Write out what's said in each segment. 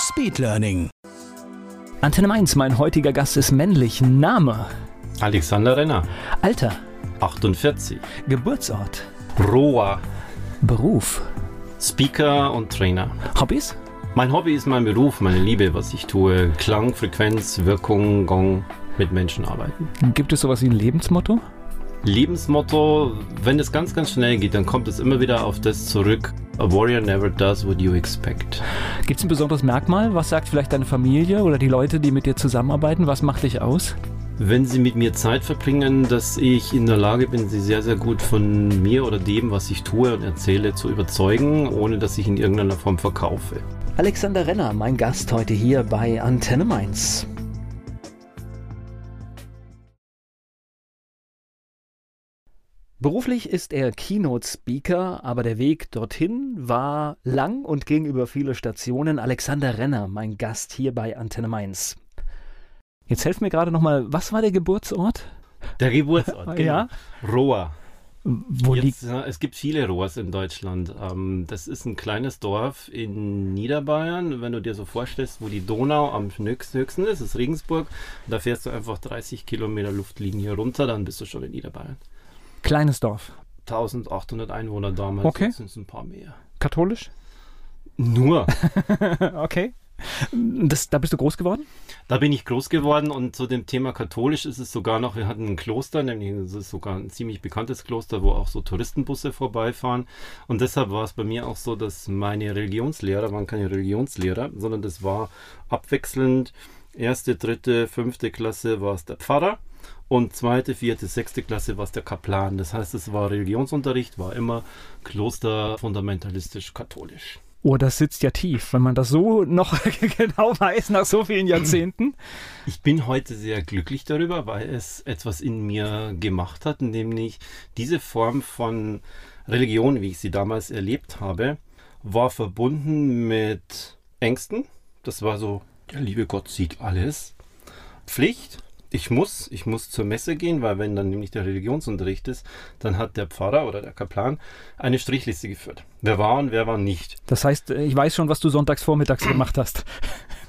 Speedlearning. Antenne Mainz, mein heutiger Gast ist männlich. Name, Alexander Renner, Alter, 48, Geburtsort, Roa, Beruf, Speaker und Trainer. Hobbys, Mein Hobby ist mein Beruf, meine Liebe, was ich tue. Klang, Frequenz, Wirkung, Gong, mit Menschen arbeiten. gibt es sowas wie ein Lebensmotto? Lebensmotto, wenn es ganz, ganz schnell geht, dann kommt es immer wieder auf das zurück. A warrior never does what you expect. Gibt es ein besonderes Merkmal? Was sagt vielleicht deine Familie oder die Leute, die mit dir zusammenarbeiten? Was macht dich aus? Wenn sie mit mir Zeit verbringen, dass ich in der Lage bin, sie sehr, sehr gut von mir oder dem, was ich tue und erzähle, zu überzeugen, ohne dass ich in irgendeiner Form verkaufe. Alexander Renner, mein Gast heute hier bei Antenne Mainz. Beruflich ist er Keynote-Speaker, aber der Weg dorthin war lang und ging über viele Stationen. Alexander Renner, mein Gast hier bei Antenne Mainz. Jetzt helf mir gerade nochmal, was war der Geburtsort? Der Geburtsort, genau. Ja. Roa. Wo Jetzt, äh, es gibt viele Rohrs in Deutschland. Ähm, das ist ein kleines Dorf in Niederbayern. Wenn du dir so vorstellst, wo die Donau am höchst- höchsten ist, ist Regensburg. Da fährst du einfach 30 Kilometer Luftlinie runter, dann bist du schon in Niederbayern. Kleines Dorf. 1800 Einwohner damals, Okay. jetzt sind es ein paar mehr. Katholisch? Nur. okay. Das, da bist du groß geworden? Da bin ich groß geworden und zu dem Thema katholisch ist es sogar noch, wir hatten ein Kloster, nämlich es ist sogar ein ziemlich bekanntes Kloster, wo auch so Touristenbusse vorbeifahren. Und deshalb war es bei mir auch so, dass meine Religionslehrer waren keine Religionslehrer, sondern das war abwechselnd erste, dritte, fünfte Klasse war es der Pfarrer und zweite, vierte, sechste Klasse war es der Kaplan. Das heißt, es war Religionsunterricht, war immer Kloster fundamentalistisch katholisch. Oh, das sitzt ja tief, wenn man das so noch genau weiß nach so vielen Jahrzehnten. Ich bin heute sehr glücklich darüber, weil es etwas in mir gemacht hat, nämlich diese Form von Religion, wie ich sie damals erlebt habe, war verbunden mit Ängsten. Das war so, der liebe Gott sieht alles. Pflicht. Ich muss, ich muss zur Messe gehen, weil wenn dann nämlich der Religionsunterricht ist, dann hat der Pfarrer oder der Kaplan eine Strichliste geführt. Wer war und wer war nicht. Das heißt, ich weiß schon, was du sonntags vormittags gemacht hast.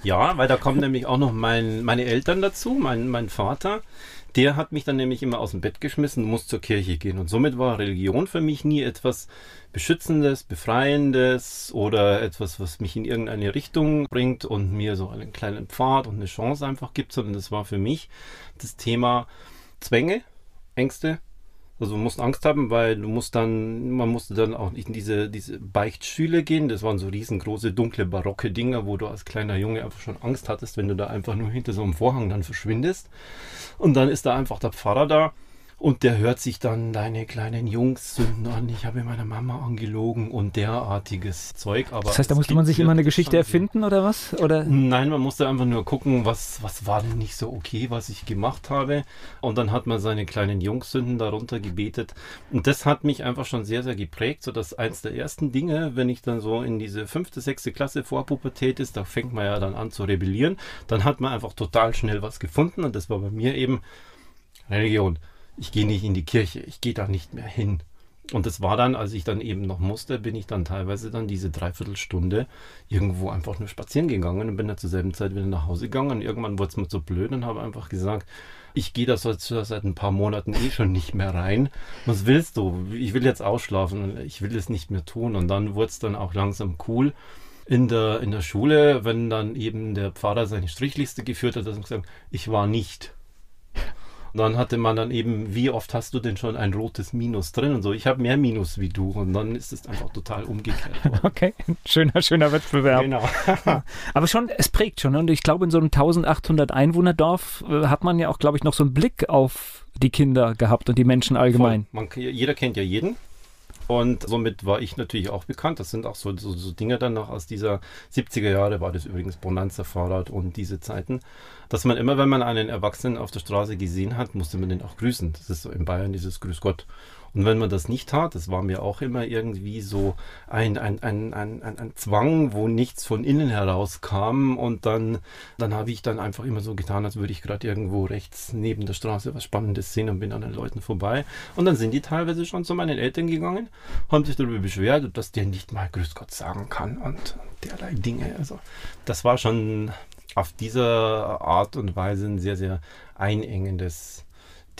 Ja, weil da kommen nämlich auch noch mein, meine Eltern dazu, mein, mein Vater. Der hat mich dann nämlich immer aus dem Bett geschmissen, muss zur Kirche gehen. Und somit war Religion für mich nie etwas Beschützendes, Befreiendes oder etwas, was mich in irgendeine Richtung bringt und mir so einen kleinen Pfad und eine Chance einfach gibt, sondern das war für mich das Thema Zwänge, Ängste. Also du musst Angst haben, weil du musst dann, man musste dann auch nicht in diese, diese Beichtschüle gehen. Das waren so riesengroße, dunkle, barocke Dinger, wo du als kleiner Junge einfach schon Angst hattest, wenn du da einfach nur hinter so einem Vorhang dann verschwindest. Und dann ist da einfach der Pfarrer da und der hört sich dann deine kleinen Jungs sünden an. Ich habe meiner Mama angelogen und derartiges Zeug. Aber Das heißt, da musste man sich immer eine Geschichte erfinden oder was? Oder? Nein, man musste einfach nur gucken, was, was war denn nicht so okay, was ich gemacht habe. Und dann hat man seine kleinen Jungssünden darunter gebetet. Und das hat mich einfach schon sehr, sehr geprägt, sodass eins der ersten Dinge, wenn ich dann so in diese fünfte, sechste Klasse vor Pubertät ist, da fängt man ja dann an zu rebellieren. Dann hat man einfach total schnell was gefunden. Und das war bei mir eben Religion. Ich gehe nicht in die Kirche, ich gehe da nicht mehr hin. Und das war dann, als ich dann eben noch musste, bin ich dann teilweise dann diese Dreiviertelstunde irgendwo einfach nur spazieren gegangen und bin dann zur selben Zeit wieder nach Hause gegangen. Und irgendwann wurde es mir so blöd und habe einfach gesagt, ich gehe da seit ein paar Monaten eh schon nicht mehr rein. Was willst du? Ich will jetzt ausschlafen ich will es nicht mehr tun. Und dann wurde es dann auch langsam cool. In der, in der Schule, wenn dann eben der Pfarrer seine Strichliste geführt hat, hat er gesagt, ich war nicht. Und dann hatte man dann eben, wie oft hast du denn schon ein rotes Minus drin und so. Ich habe mehr Minus wie du und dann ist es einfach total umgekehrt worden. Okay, schöner, schöner Wettbewerb. Genau. Aber schon, es prägt schon. ne? Und ich glaube, in so einem 1800 Einwohnerdorf äh, hat man ja auch, glaube ich, noch so einen Blick auf die Kinder gehabt und die Menschen allgemein. Man, jeder kennt ja jeden. Und somit war ich natürlich auch bekannt. Das sind auch so, so, so Dinge dann noch aus dieser 70er Jahre, war das übrigens Bonanza Fahrrad und diese Zeiten, dass man immer, wenn man einen Erwachsenen auf der Straße gesehen hat, musste man den auch grüßen. Das ist so in Bayern dieses Grüß Gott. Und wenn man das nicht tat, das war mir auch immer irgendwie so ein, ein, ein, ein, ein, ein Zwang, wo nichts von innen herauskam. Und dann, dann habe ich dann einfach immer so getan, als würde ich gerade irgendwo rechts neben der Straße was Spannendes sehen und bin an den Leuten vorbei. Und dann sind die teilweise schon zu meinen Eltern gegangen, haben sich darüber beschwert, dass der nicht mal Grüß Gott sagen kann und derlei Dinge. Also das war schon auf dieser Art und Weise ein sehr, sehr einengendes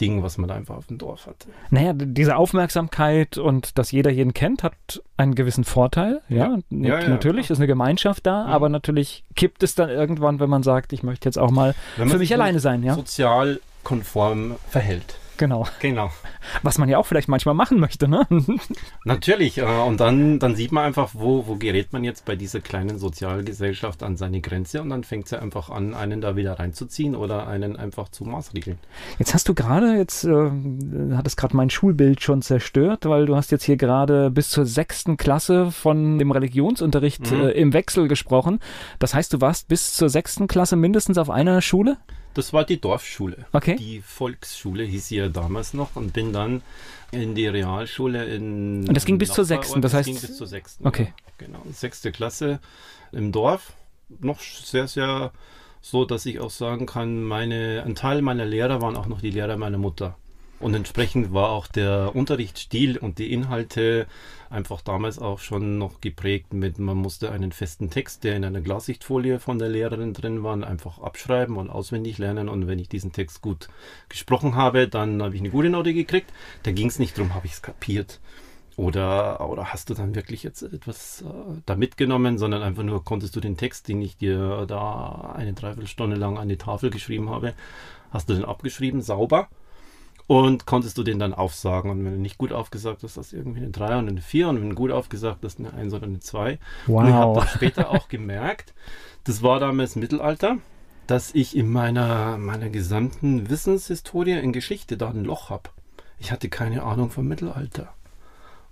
Ding, was man einfach auf dem Dorf hatte. Naja, diese Aufmerksamkeit und dass jeder jeden kennt, hat einen gewissen Vorteil. Ja, ja, ja natürlich ja, ist eine Gemeinschaft da, aber natürlich kippt es dann irgendwann, wenn man sagt, ich möchte jetzt auch mal für mich alleine sein. Ja? Sozial konform verhält. Genau. Genau. Was man ja auch vielleicht manchmal machen möchte, ne? Natürlich. Äh, und dann, dann sieht man einfach, wo, wo gerät man jetzt bei dieser kleinen Sozialgesellschaft an seine Grenze und dann fängt sie einfach an, einen da wieder reinzuziehen oder einen einfach zu maßregeln. Jetzt hast du gerade, jetzt äh, hat es gerade mein Schulbild schon zerstört, weil du hast jetzt hier gerade bis zur sechsten Klasse von dem Religionsunterricht mhm. äh, im Wechsel gesprochen. Das heißt, du warst bis zur sechsten Klasse mindestens auf einer Schule? Das war die Dorfschule. Okay. Die Volksschule hieß sie ja damals noch und bin dann in die Realschule in. Und das ging bis zur sechsten, das heißt. Das ging bis zur sechsten. Okay. Ja, genau. Sechste Klasse im Dorf. Noch sehr, sehr so, dass ich auch sagen kann, meine, ein Teil meiner Lehrer waren auch noch die Lehrer meiner Mutter. Und entsprechend war auch der Unterrichtsstil und die Inhalte einfach damals auch schon noch geprägt mit, man musste einen festen Text, der in einer Glassichtfolie von der Lehrerin drin war, einfach abschreiben und auswendig lernen. Und wenn ich diesen Text gut gesprochen habe, dann habe ich eine gute Note gekriegt. Da ging es nicht darum, habe ich es kapiert. Oder, oder hast du dann wirklich jetzt etwas äh, da mitgenommen, sondern einfach nur konntest du den Text, den ich dir da eine Dreiviertelstunde lang an die Tafel geschrieben habe, hast du den abgeschrieben, sauber und konntest du den dann aufsagen. Und wenn du nicht gut aufgesagt hast, hast du irgendwie eine 3 und eine 4. Und wenn du gut aufgesagt hast, eine 1 oder eine 2. Wow. Und ich habe dann später auch gemerkt, das war damals Mittelalter, dass ich in meiner, meiner gesamten Wissenshistorie in Geschichte da ein Loch habe. Ich hatte keine Ahnung vom Mittelalter,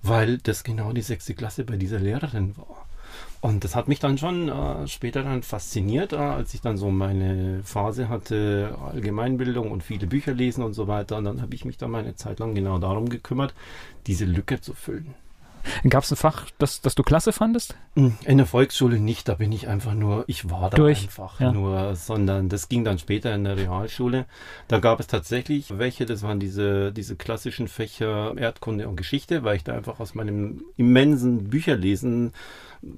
weil das genau die sechste Klasse bei dieser Lehrerin war. Und das hat mich dann schon äh, später dann fasziniert, äh, als ich dann so meine Phase hatte, Allgemeinbildung und viele Bücher lesen und so weiter. Und dann habe ich mich dann meine Zeit lang genau darum gekümmert, diese Lücke zu füllen. Gab es ein Fach, das, das du klasse fandest? Hm, in der Volksschule nicht, da bin ich einfach nur, ich war da Durch, einfach ja. nur, sondern das ging dann später in der Realschule. Da gab es tatsächlich welche, das waren diese, diese klassischen Fächer Erdkunde und Geschichte, weil ich da einfach aus meinem immensen Bücherlesen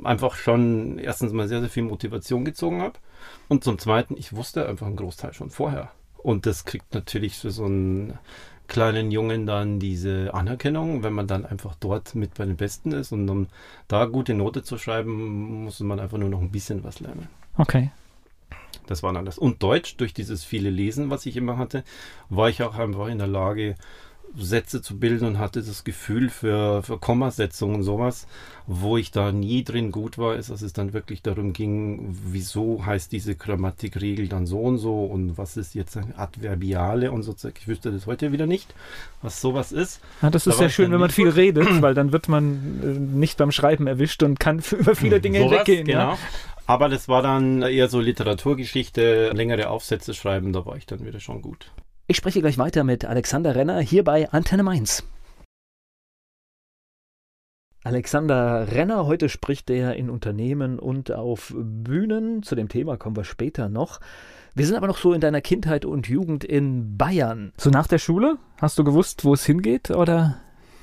einfach schon erstens mal sehr, sehr viel Motivation gezogen habe. Und zum Zweiten, ich wusste einfach einen Großteil schon vorher. Und das kriegt natürlich für so einen kleinen Jungen dann diese Anerkennung, wenn man dann einfach dort mit bei den Besten ist. Und um da gute Note zu schreiben, muss man einfach nur noch ein bisschen was lernen. Okay. Das war dann das. Und Deutsch, durch dieses viele Lesen, was ich immer hatte, war ich auch einfach in der Lage, Sätze zu bilden und hatte das Gefühl für, für Kommasetzungen und sowas, wo ich da nie drin gut war, ist, dass es dann wirklich darum ging, wieso heißt diese Grammatikregel dann so und so und was ist jetzt ein Adverbiale und so. Ich wüsste das heute wieder nicht, was sowas ist. Ja, das ist da sehr schön, wenn man viel redet, weil dann wird man äh, nicht beim Schreiben erwischt und kann über viele Dinge sowas, hinweggehen. Genau. Ja? Aber das war dann eher so Literaturgeschichte, längere Aufsätze schreiben, da war ich dann wieder schon gut. Ich spreche gleich weiter mit Alexander Renner hier bei Antenne Mainz. Alexander Renner, heute spricht er in Unternehmen und auf Bühnen. Zu dem Thema kommen wir später noch. Wir sind aber noch so in deiner Kindheit und Jugend in Bayern. So nach der Schule? Hast du gewusst, wo es hingeht oder?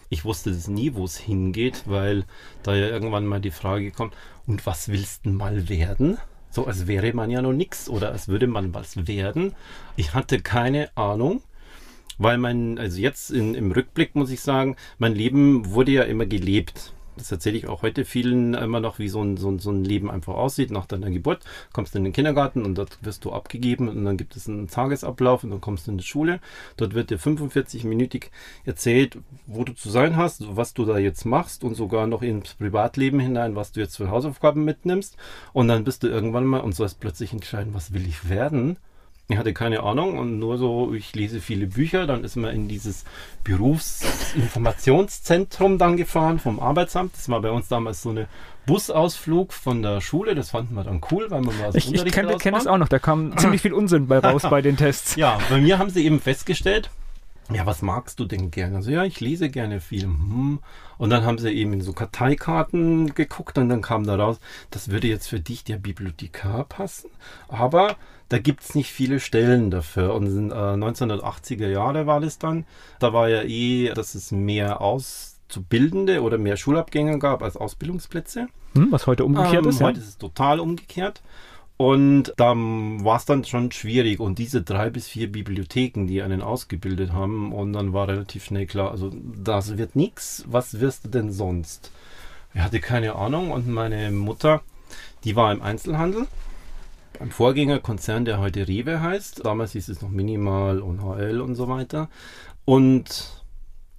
Ich wusste es nie, wo es hingeht, weil da ja irgendwann mal die Frage kommt, und was willst du mal werden? So als wäre man ja noch nichts oder als würde man was werden. Ich hatte keine Ahnung, weil mein, also jetzt in, im Rückblick muss ich sagen, mein Leben wurde ja immer gelebt das erzähle ich auch heute vielen immer noch, wie so ein, so, ein, so ein Leben einfach aussieht nach deiner Geburt. Kommst du in den Kindergarten und dort wirst du abgegeben und dann gibt es einen Tagesablauf und dann kommst du in die Schule. Dort wird dir 45-minütig erzählt, wo du zu sein hast, was du da jetzt machst und sogar noch ins Privatleben hinein, was du jetzt für Hausaufgaben mitnimmst. Und dann bist du irgendwann mal und sollst plötzlich entscheiden, was will ich werden. Ich hatte keine Ahnung und nur so, ich lese viele Bücher, dann ist man in dieses Berufsinformationszentrum dann gefahren vom Arbeitsamt. Das war bei uns damals so eine Busausflug von der Schule, das fanden wir dann cool, weil man mal Ich, ich kenne kenn das auch noch, da kam ziemlich viel Unsinn bei raus bei den Tests. Ja, bei mir haben sie eben festgestellt, ja, was magst du denn gerne? Also ja, ich lese gerne viel. Hm. Und dann haben sie eben in so Karteikarten geguckt und dann kam da raus, das würde jetzt für dich der Bibliothekar passen. Aber da gibt es nicht viele Stellen dafür. Und in äh, 1980er Jahre war das dann. Da war ja eh, dass es mehr Auszubildende oder mehr Schulabgänger gab als Ausbildungsplätze. Hm, was heute umgekehrt ähm, ist. Ja? Heute ist es total umgekehrt. Und da war es dann schon schwierig. Und diese drei bis vier Bibliotheken, die einen ausgebildet haben, und dann war relativ schnell klar, also das wird nichts. Was wirst du denn sonst? Ich hatte keine Ahnung. Und meine Mutter, die war im Einzelhandel. Ein Vorgängerkonzern, der heute Rewe heißt. Damals hieß es noch Minimal und HL und so weiter. Und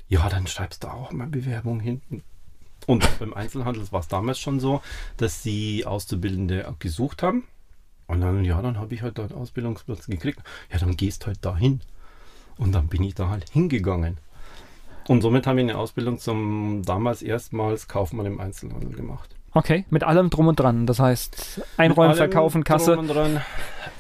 ja, dann schreibst du auch mal Bewerbung hinten. Und beim Einzelhandel war es damals schon so, dass sie Auszubildende gesucht haben. Und dann, ja, dann habe ich halt einen Ausbildungsplatz gekriegt. Ja, dann gehst halt dahin. Und dann bin ich da halt hingegangen. Und somit habe ich eine Ausbildung zum damals erstmals Kaufmann im Einzelhandel gemacht. Okay, mit allem drum und dran. Das heißt, einräumen, verkaufen, Kasse.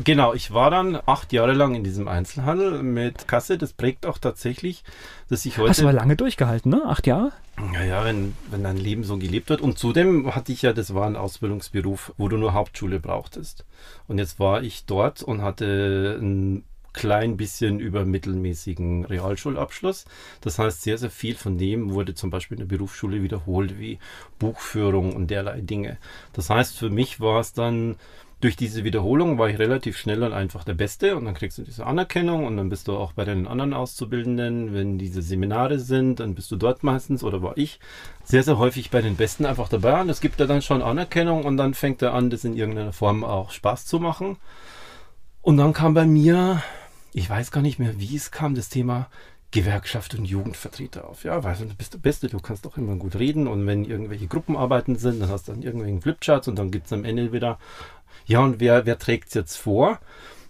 Genau, ich war dann acht Jahre lang in diesem Einzelhandel mit Kasse. Das prägt auch tatsächlich, dass ich heute. Hast du aber lange durchgehalten, ne? Acht Jahre? Naja, wenn, wenn dein Leben so gelebt wird. Und zudem hatte ich ja, das war ein Ausbildungsberuf, wo du nur Hauptschule brauchtest. Und jetzt war ich dort und hatte ein klein bisschen über mittelmäßigen Realschulabschluss. Das heißt, sehr, sehr viel von dem wurde zum Beispiel in der Berufsschule wiederholt, wie Buchführung und derlei Dinge. Das heißt, für mich war es dann durch diese Wiederholung war ich relativ schnell und einfach der Beste und dann kriegst du diese Anerkennung und dann bist du auch bei den anderen Auszubildenden, wenn diese Seminare sind, dann bist du dort meistens oder war ich sehr, sehr häufig bei den Besten einfach dabei und es gibt ja dann schon Anerkennung und dann fängt er an, das in irgendeiner Form auch Spaß zu machen. Und dann kam bei mir ich weiß gar nicht mehr, wie es kam, das Thema Gewerkschaft und Jugendvertreter auf. Ja, weil du bist der Beste, du kannst doch immer gut reden und wenn irgendwelche Gruppenarbeiten sind, dann hast du dann irgendwelchen Flipcharts und dann gibt es am Ende wieder, ja, und wer, wer trägt es jetzt vor?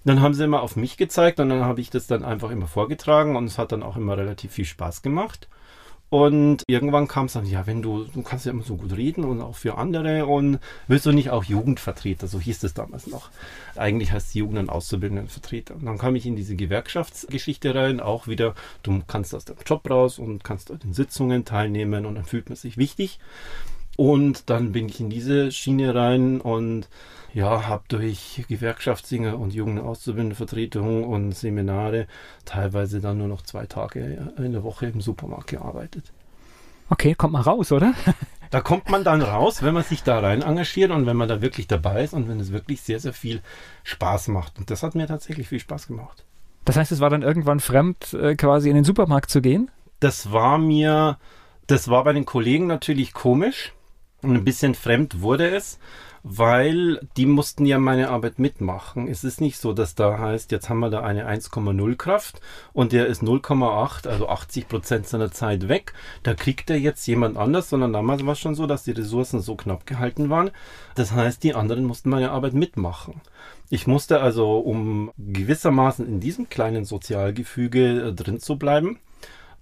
Dann haben sie immer auf mich gezeigt und dann habe ich das dann einfach immer vorgetragen und es hat dann auch immer relativ viel Spaß gemacht. Und irgendwann kam es dann, ja, wenn du, du kannst ja immer so gut reden und auch für andere und willst du nicht auch Jugendvertreter, so hieß es damals noch. Eigentlich heißt Jugend- und Auszubildendenvertreter. Und dann kam ich in diese Gewerkschaftsgeschichte rein, auch wieder, du kannst aus deinem Job raus und kannst in Sitzungen teilnehmen und dann fühlt man sich wichtig. Und dann bin ich in diese Schiene rein und ja, habe durch Gewerkschaftssinger und junge Auszubildendenvertretung und Seminare teilweise dann nur noch zwei Tage in der Woche im Supermarkt gearbeitet. Okay, kommt mal raus, oder? da kommt man dann raus, wenn man sich da rein engagiert und wenn man da wirklich dabei ist und wenn es wirklich sehr, sehr viel Spaß macht. Und das hat mir tatsächlich viel Spaß gemacht. Das heißt, es war dann irgendwann fremd, äh, quasi in den Supermarkt zu gehen? Das war mir, das war bei den Kollegen natürlich komisch und ein bisschen fremd wurde es weil die mussten ja meine Arbeit mitmachen. Es ist nicht so, dass da heißt, jetzt haben wir da eine 1,0 Kraft und der ist 0,8, also 80 Prozent seiner Zeit weg. Da kriegt er jetzt jemand anders, sondern damals war es schon so, dass die Ressourcen so knapp gehalten waren. Das heißt, die anderen mussten meine Arbeit mitmachen. Ich musste also, um gewissermaßen in diesem kleinen Sozialgefüge äh, drin zu bleiben,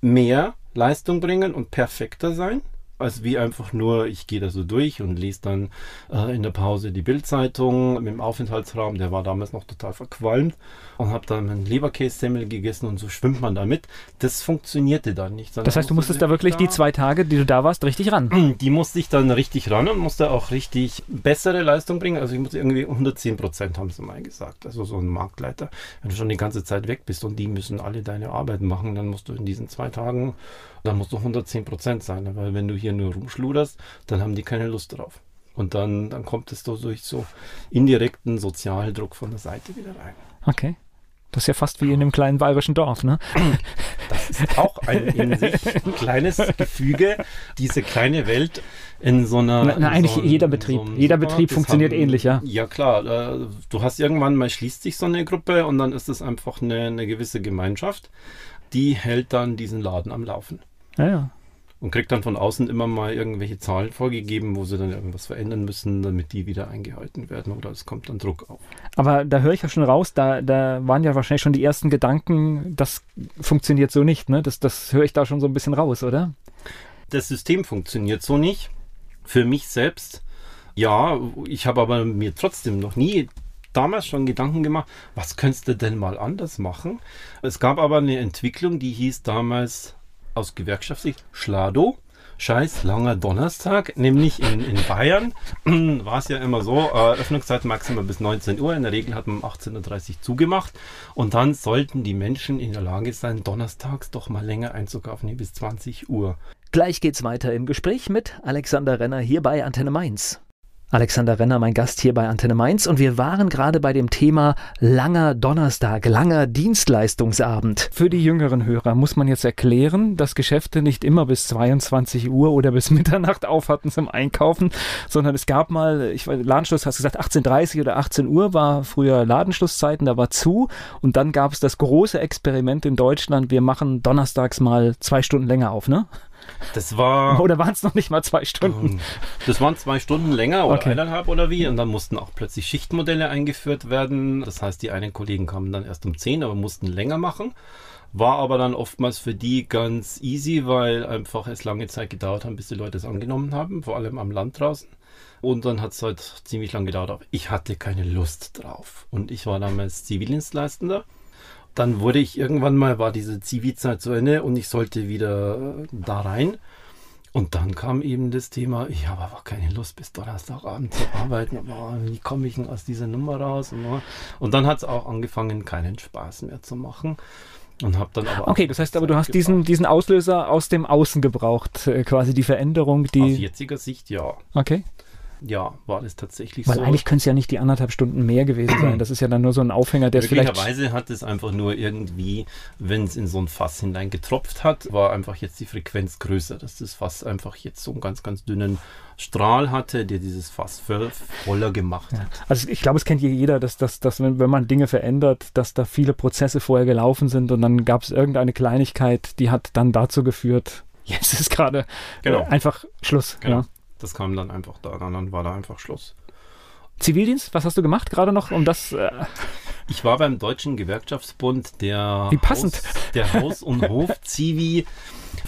mehr Leistung bringen und perfekter sein als wie einfach nur, ich gehe da so durch und lese dann äh, in der Pause die Bildzeitung mit dem Aufenthaltsraum, der war damals noch total verqualmt und habe dann einen Leberkässemmel gegessen und so schwimmt man damit. Das funktionierte dann nicht. Das heißt, du musstest da wirklich da, die zwei Tage, die du da warst, richtig ran? Die musste ich dann richtig ran und musste auch richtig bessere Leistung bringen. Also ich musste irgendwie 110 Prozent, haben sie mal gesagt. Also so ein Marktleiter. Wenn du schon die ganze Zeit weg bist und die müssen alle deine Arbeit machen, dann musst du in diesen zwei Tagen da musst du 110 Prozent sein, weil wenn du hier nur rumschluderst, dann haben die keine Lust drauf. Und dann, dann kommt es durch so indirekten Sozialdruck von der Seite wieder rein. Okay. Das ist ja fast wie in einem kleinen bayerischen Dorf, ne? Das ist auch ein in sich kleines Gefüge, diese kleine Welt in so einer. Na, na eigentlich so jeder Betrieb. So jeder Betrieb funktioniert haben, ähnlich, ja. Ja, klar. Äh, du hast irgendwann mal schließt sich so eine Gruppe und dann ist es einfach eine, eine gewisse Gemeinschaft, die hält dann diesen Laden am Laufen. Ja, ja. und kriegt dann von außen immer mal irgendwelche Zahlen vorgegeben, wo sie dann irgendwas verändern müssen, damit die wieder eingehalten werden oder es kommt dann Druck auf. Aber da höre ich ja schon raus, da, da waren ja wahrscheinlich schon die ersten Gedanken, das funktioniert so nicht, ne? Das, das höre ich da schon so ein bisschen raus, oder? Das System funktioniert so nicht. Für mich selbst, ja, ich habe aber mir trotzdem noch nie damals schon Gedanken gemacht, was könntest du denn mal anders machen? Es gab aber eine Entwicklung, die hieß damals aus Gewerkschaftssicht Schlado. Scheiß langer Donnerstag, nämlich in, in Bayern war es ja immer so, äh, Öffnungszeit maximal bis 19 Uhr, in der Regel hat man um 18.30 Uhr zugemacht und dann sollten die Menschen in der Lage sein, donnerstags doch mal länger einzukaufen, bis 20 Uhr. Gleich geht's weiter im Gespräch mit Alexander Renner hier bei Antenne Mainz. Alexander Renner, mein Gast hier bei Antenne Mainz und wir waren gerade bei dem Thema langer Donnerstag, langer Dienstleistungsabend. Für die jüngeren Hörer muss man jetzt erklären, dass Geschäfte nicht immer bis 22 Uhr oder bis Mitternacht auf hatten zum Einkaufen, sondern es gab mal, ich weiß, Ladenschluss, hast du gesagt, 18.30 oder 18 Uhr war früher Ladenschlusszeiten, da war zu und dann gab es das große Experiment in Deutschland, wir machen donnerstags mal zwei Stunden länger auf, ne? Das war. Oder waren es noch nicht mal zwei Stunden? Ähm, das waren zwei Stunden länger oder okay. eineinhalb oder wie. Und dann mussten auch plötzlich Schichtmodelle eingeführt werden. Das heißt, die einen Kollegen kamen dann erst um zehn, aber mussten länger machen. War aber dann oftmals für die ganz easy, weil einfach es lange Zeit gedauert hat, bis die Leute es angenommen haben, vor allem am Land draußen. Und dann hat es halt ziemlich lang gedauert. Aber ich hatte keine Lust drauf. Und ich war damals Zivildienstleistender dann wurde ich irgendwann mal, war diese Zivilzeit zu Ende und ich sollte wieder da rein. Und dann kam eben das Thema, ich habe aber keine Lust bis Donnerstagabend zu arbeiten. Oh, wie komme ich denn aus dieser Nummer raus? Und dann hat es auch angefangen, keinen Spaß mehr zu machen. Und habe dann aber okay, das heißt aber, du hast diesen, diesen Auslöser aus dem Außen gebraucht, äh, quasi die Veränderung, die. Aus jetziger Sicht ja. Okay ja, war das tatsächlich Weil so. Weil eigentlich können es ja nicht die anderthalb Stunden mehr gewesen sein. Das ist ja dann nur so ein Aufhänger, der vielleicht. Möglicherweise hat es einfach nur irgendwie, wenn es in so ein Fass hinein getropft hat, war einfach jetzt die Frequenz größer, dass das Fass einfach jetzt so einen ganz, ganz dünnen Strahl hatte, der dieses Fass voller gemacht hat. Also ich glaube, es kennt jeder, dass, dass, dass wenn, wenn man Dinge verändert, dass da viele Prozesse vorher gelaufen sind und dann gab es irgendeine Kleinigkeit, die hat dann dazu geführt, jetzt ist gerade genau. äh, einfach Schluss. Genau. Ja. Das kam dann einfach da, dann war da einfach Schluss. Zivildienst, was hast du gemacht gerade noch, um das? Äh ich war beim Deutschen Gewerkschaftsbund der Wie passend. Haus, der Haus- und Hof-Zivi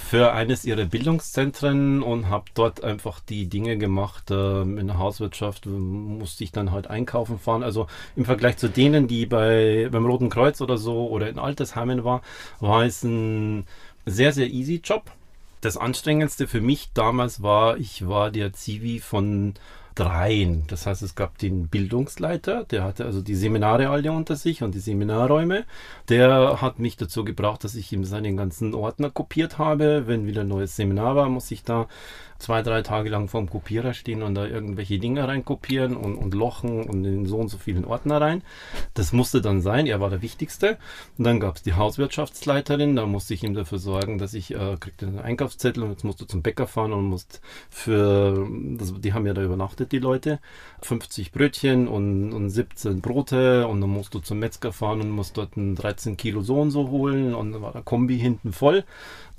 für eines ihrer Bildungszentren und habe dort einfach die Dinge gemacht. Äh, in der Hauswirtschaft musste ich dann halt einkaufen fahren. Also im Vergleich zu denen, die bei, beim Roten Kreuz oder so oder in Altersheimen war, war es ein sehr, sehr easy Job das Anstrengendste für mich damals war, ich war der Zivi von dreien. Das heißt, es gab den Bildungsleiter, der hatte also die Seminare alle unter sich und die Seminarräume. Der hat mich dazu gebracht, dass ich ihm seinen ganzen Ordner kopiert habe. Wenn wieder ein neues Seminar war, muss ich da zwei, drei Tage lang vorm Kopierer stehen und da irgendwelche Dinge reinkopieren und, und lochen und in so und so vielen Ordner rein. Das musste dann sein, er war der Wichtigste. Und dann gab es die Hauswirtschaftsleiterin, da musste ich ihm dafür sorgen, dass ich äh, kriegte einen Einkaufszettel und jetzt musste zum Bäcker fahren und musste für, das, die haben ja da übernachtet, die Leute, 50 Brötchen und, und 17 Brote und dann musst du zum Metzger fahren und musst dort ein 13 Kilo so und so holen und dann war der Kombi hinten voll.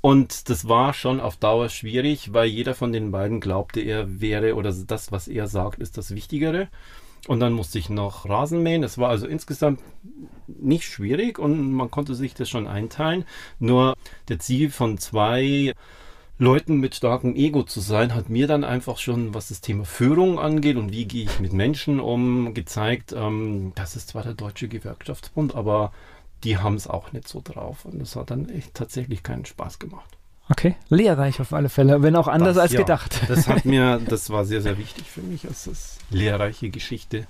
Und das war schon auf Dauer schwierig, weil jeder von den beiden glaubte, er wäre oder das, was er sagt, ist das Wichtigere. Und dann musste ich noch Rasen mähen. Es war also insgesamt nicht schwierig und man konnte sich das schon einteilen. Nur der Ziel von zwei Leuten mit starkem Ego zu sein, hat mir dann einfach schon, was das Thema Führung angeht und wie gehe ich mit Menschen um, gezeigt, ähm, das ist zwar der Deutsche Gewerkschaftsbund, aber die haben es auch nicht so drauf. Und das hat dann echt tatsächlich keinen Spaß gemacht. Okay, lehrreich auf alle Fälle, wenn auch anders das, als ja, gedacht. Das hat mir, das war sehr, sehr wichtig für mich. Es ist lehrreiche Geschichte,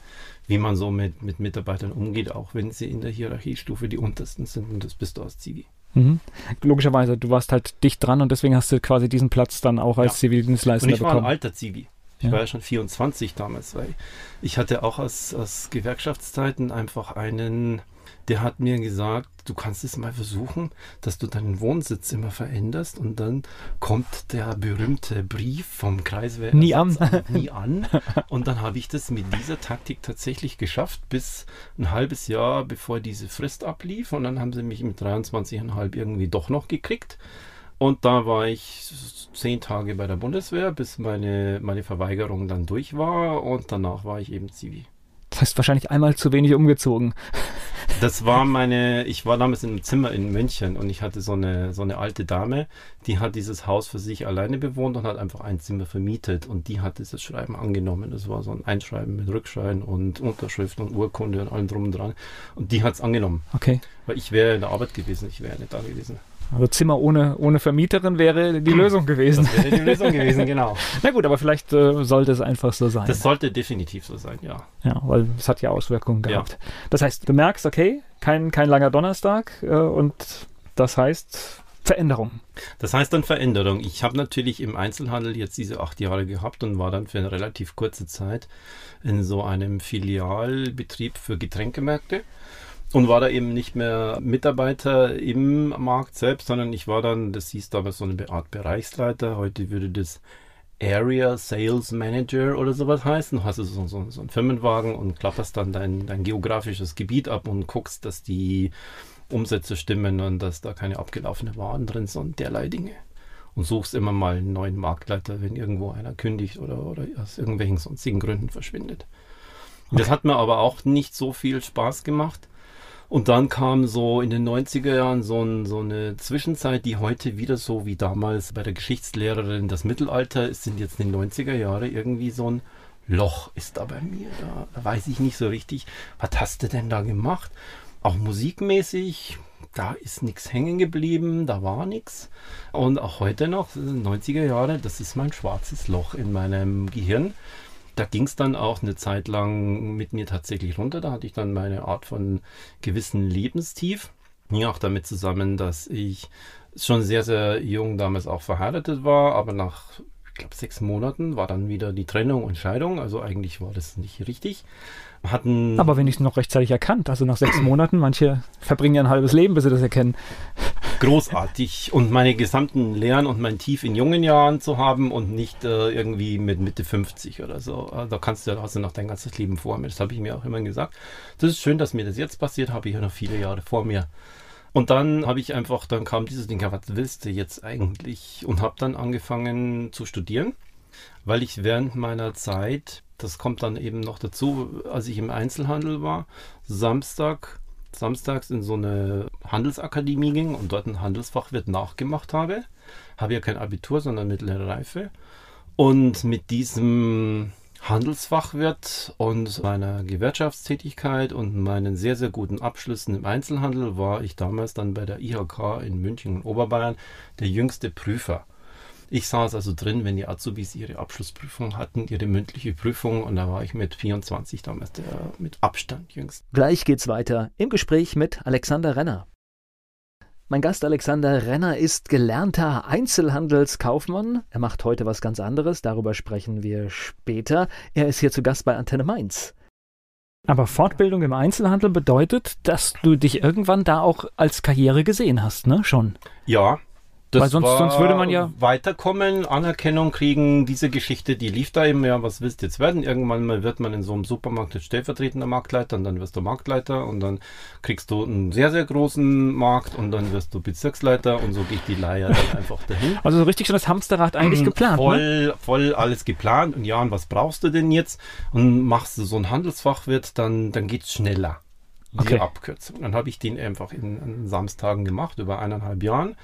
wie man so mit, mit Mitarbeitern umgeht, auch wenn sie in der Hierarchiestufe die untersten sind und das bist du als Zivi. Mhm. Logischerweise, du warst halt dicht dran und deswegen hast du quasi diesen Platz dann auch als ja. Zivildienstleister bekommen. Und ich war ein alter Zivi. Ich ja. war ja schon 24 damals, weil ich hatte auch aus, aus Gewerkschaftszeiten einfach einen der hat mir gesagt, du kannst es mal versuchen, dass du deinen Wohnsitz immer veränderst und dann kommt der berühmte Brief vom Kreiswehr nie an. nie an. Und dann habe ich das mit dieser Taktik tatsächlich geschafft, bis ein halbes Jahr bevor diese Frist ablief. Und dann haben sie mich mit 23,5 irgendwie doch noch gekriegt. Und da war ich zehn Tage bei der Bundeswehr, bis meine, meine Verweigerung dann durch war. Und danach war ich eben Zivi. Heißt wahrscheinlich einmal zu wenig umgezogen. Das war meine, ich war damals in einem Zimmer in München und ich hatte so eine, so eine alte Dame, die hat dieses Haus für sich alleine bewohnt und hat einfach ein Zimmer vermietet und die hat dieses Schreiben angenommen. Das war so ein Einschreiben mit Rückschein und Unterschrift und Urkunde und allem drum und dran. Und die hat es angenommen. Okay. Weil ich wäre in der Arbeit gewesen, ich wäre nicht da gewesen. Also Zimmer ohne, ohne Vermieterin wäre die Lösung gewesen. Das wäre die Lösung gewesen, genau. Na gut, aber vielleicht äh, sollte es einfach so sein. Das sollte definitiv so sein, ja. Ja, weil es hat ja Auswirkungen gehabt. Ja. Das heißt, du merkst, okay, kein, kein langer Donnerstag äh, und das heißt Veränderung. Das heißt dann Veränderung. Ich habe natürlich im Einzelhandel jetzt diese acht Jahre gehabt und war dann für eine relativ kurze Zeit in so einem Filialbetrieb für Getränkemärkte und war da eben nicht mehr Mitarbeiter im Markt selbst, sondern ich war dann, das hieß damals so eine Art Bereichsleiter. Heute würde das Area Sales Manager oder sowas heißen. Du hast so, so, so einen Firmenwagen und klapperst dann dein, dein geografisches Gebiet ab und guckst, dass die Umsätze stimmen und dass da keine abgelaufenen Waren drin sind und derlei Dinge. Und suchst immer mal einen neuen Marktleiter, wenn irgendwo einer kündigt oder, oder aus irgendwelchen sonstigen Gründen verschwindet. Das hat mir aber auch nicht so viel Spaß gemacht. Und dann kam so in den 90er Jahren so, ein, so, eine Zwischenzeit, die heute wieder so wie damals bei der Geschichtslehrerin das Mittelalter ist, sind jetzt die 90er Jahre irgendwie so ein Loch ist da bei mir. Da, da weiß ich nicht so richtig, was hast du denn da gemacht? Auch musikmäßig, da ist nichts hängen geblieben, da war nichts. Und auch heute noch, 90er Jahre, das ist mein schwarzes Loch in meinem Gehirn da ging es dann auch eine Zeit lang mit mir tatsächlich runter. Da hatte ich dann meine Art von gewissen Lebenstief. Hing auch damit zusammen, dass ich schon sehr, sehr jung damals auch verheiratet war, aber nach, ich glaube, sechs Monaten war dann wieder die Trennung und Scheidung. Also eigentlich war das nicht richtig. Hatten Aber wenigstens noch rechtzeitig erkannt. Also nach sechs Monaten, manche verbringen ja ein halbes Leben, bis sie das erkennen. großartig und meine gesamten Lehren und mein Tief in jungen Jahren zu haben und nicht äh, irgendwie mit Mitte 50 oder so. Äh, da kannst du ja also noch dein ganzes Leben vor mir. Das habe ich mir auch immer gesagt. Das ist schön, dass mir das jetzt passiert, habe ich ja noch viele Jahre vor mir. Und dann habe ich einfach, dann kam dieses Ding, ja, was willst du jetzt eigentlich? Und habe dann angefangen zu studieren, weil ich während meiner Zeit, das kommt dann eben noch dazu, als ich im Einzelhandel war, Samstag samstags in so eine Handelsakademie ging und dort ein Handelsfachwirt nachgemacht habe. Habe ja kein Abitur, sondern mittlere Reife. Und mit diesem Handelsfachwirt und meiner Gewerkschaftstätigkeit und meinen sehr, sehr guten Abschlüssen im Einzelhandel war ich damals dann bei der IHK in München und Oberbayern der jüngste Prüfer. Ich saß also drin, wenn die Azubis ihre Abschlussprüfung hatten, ihre mündliche Prüfung und da war ich mit 24 damals der mit Abstand jüngst. Gleich geht's weiter im Gespräch mit Alexander Renner. Mein Gast Alexander Renner ist gelernter Einzelhandelskaufmann. Er macht heute was ganz anderes, darüber sprechen wir später. Er ist hier zu Gast bei Antenne Mainz. Aber Fortbildung im Einzelhandel bedeutet, dass du dich irgendwann da auch als Karriere gesehen hast, ne? Schon. Ja, das Weil sonst, sonst würde man ja weiterkommen, Anerkennung kriegen. Diese Geschichte, die lief da immer. Ja, was willst du jetzt werden? Irgendwann mal wird man in so einem Supermarkt jetzt stellvertretender Marktleiter und dann wirst du Marktleiter und dann kriegst du einen sehr, sehr großen Markt und dann wirst du Bezirksleiter und so geht die Leier dann einfach dahin. Also so richtig schon das Hamsterrad eigentlich geplant. Voll, ne? voll alles geplant. Und ja, und was brauchst du denn jetzt? Und machst du so ein Handelsfachwirt, dann, dann geht's schneller die Okay. Abkürzung. Dann habe ich den einfach in, an Samstagen gemacht, über eineinhalb Jahren,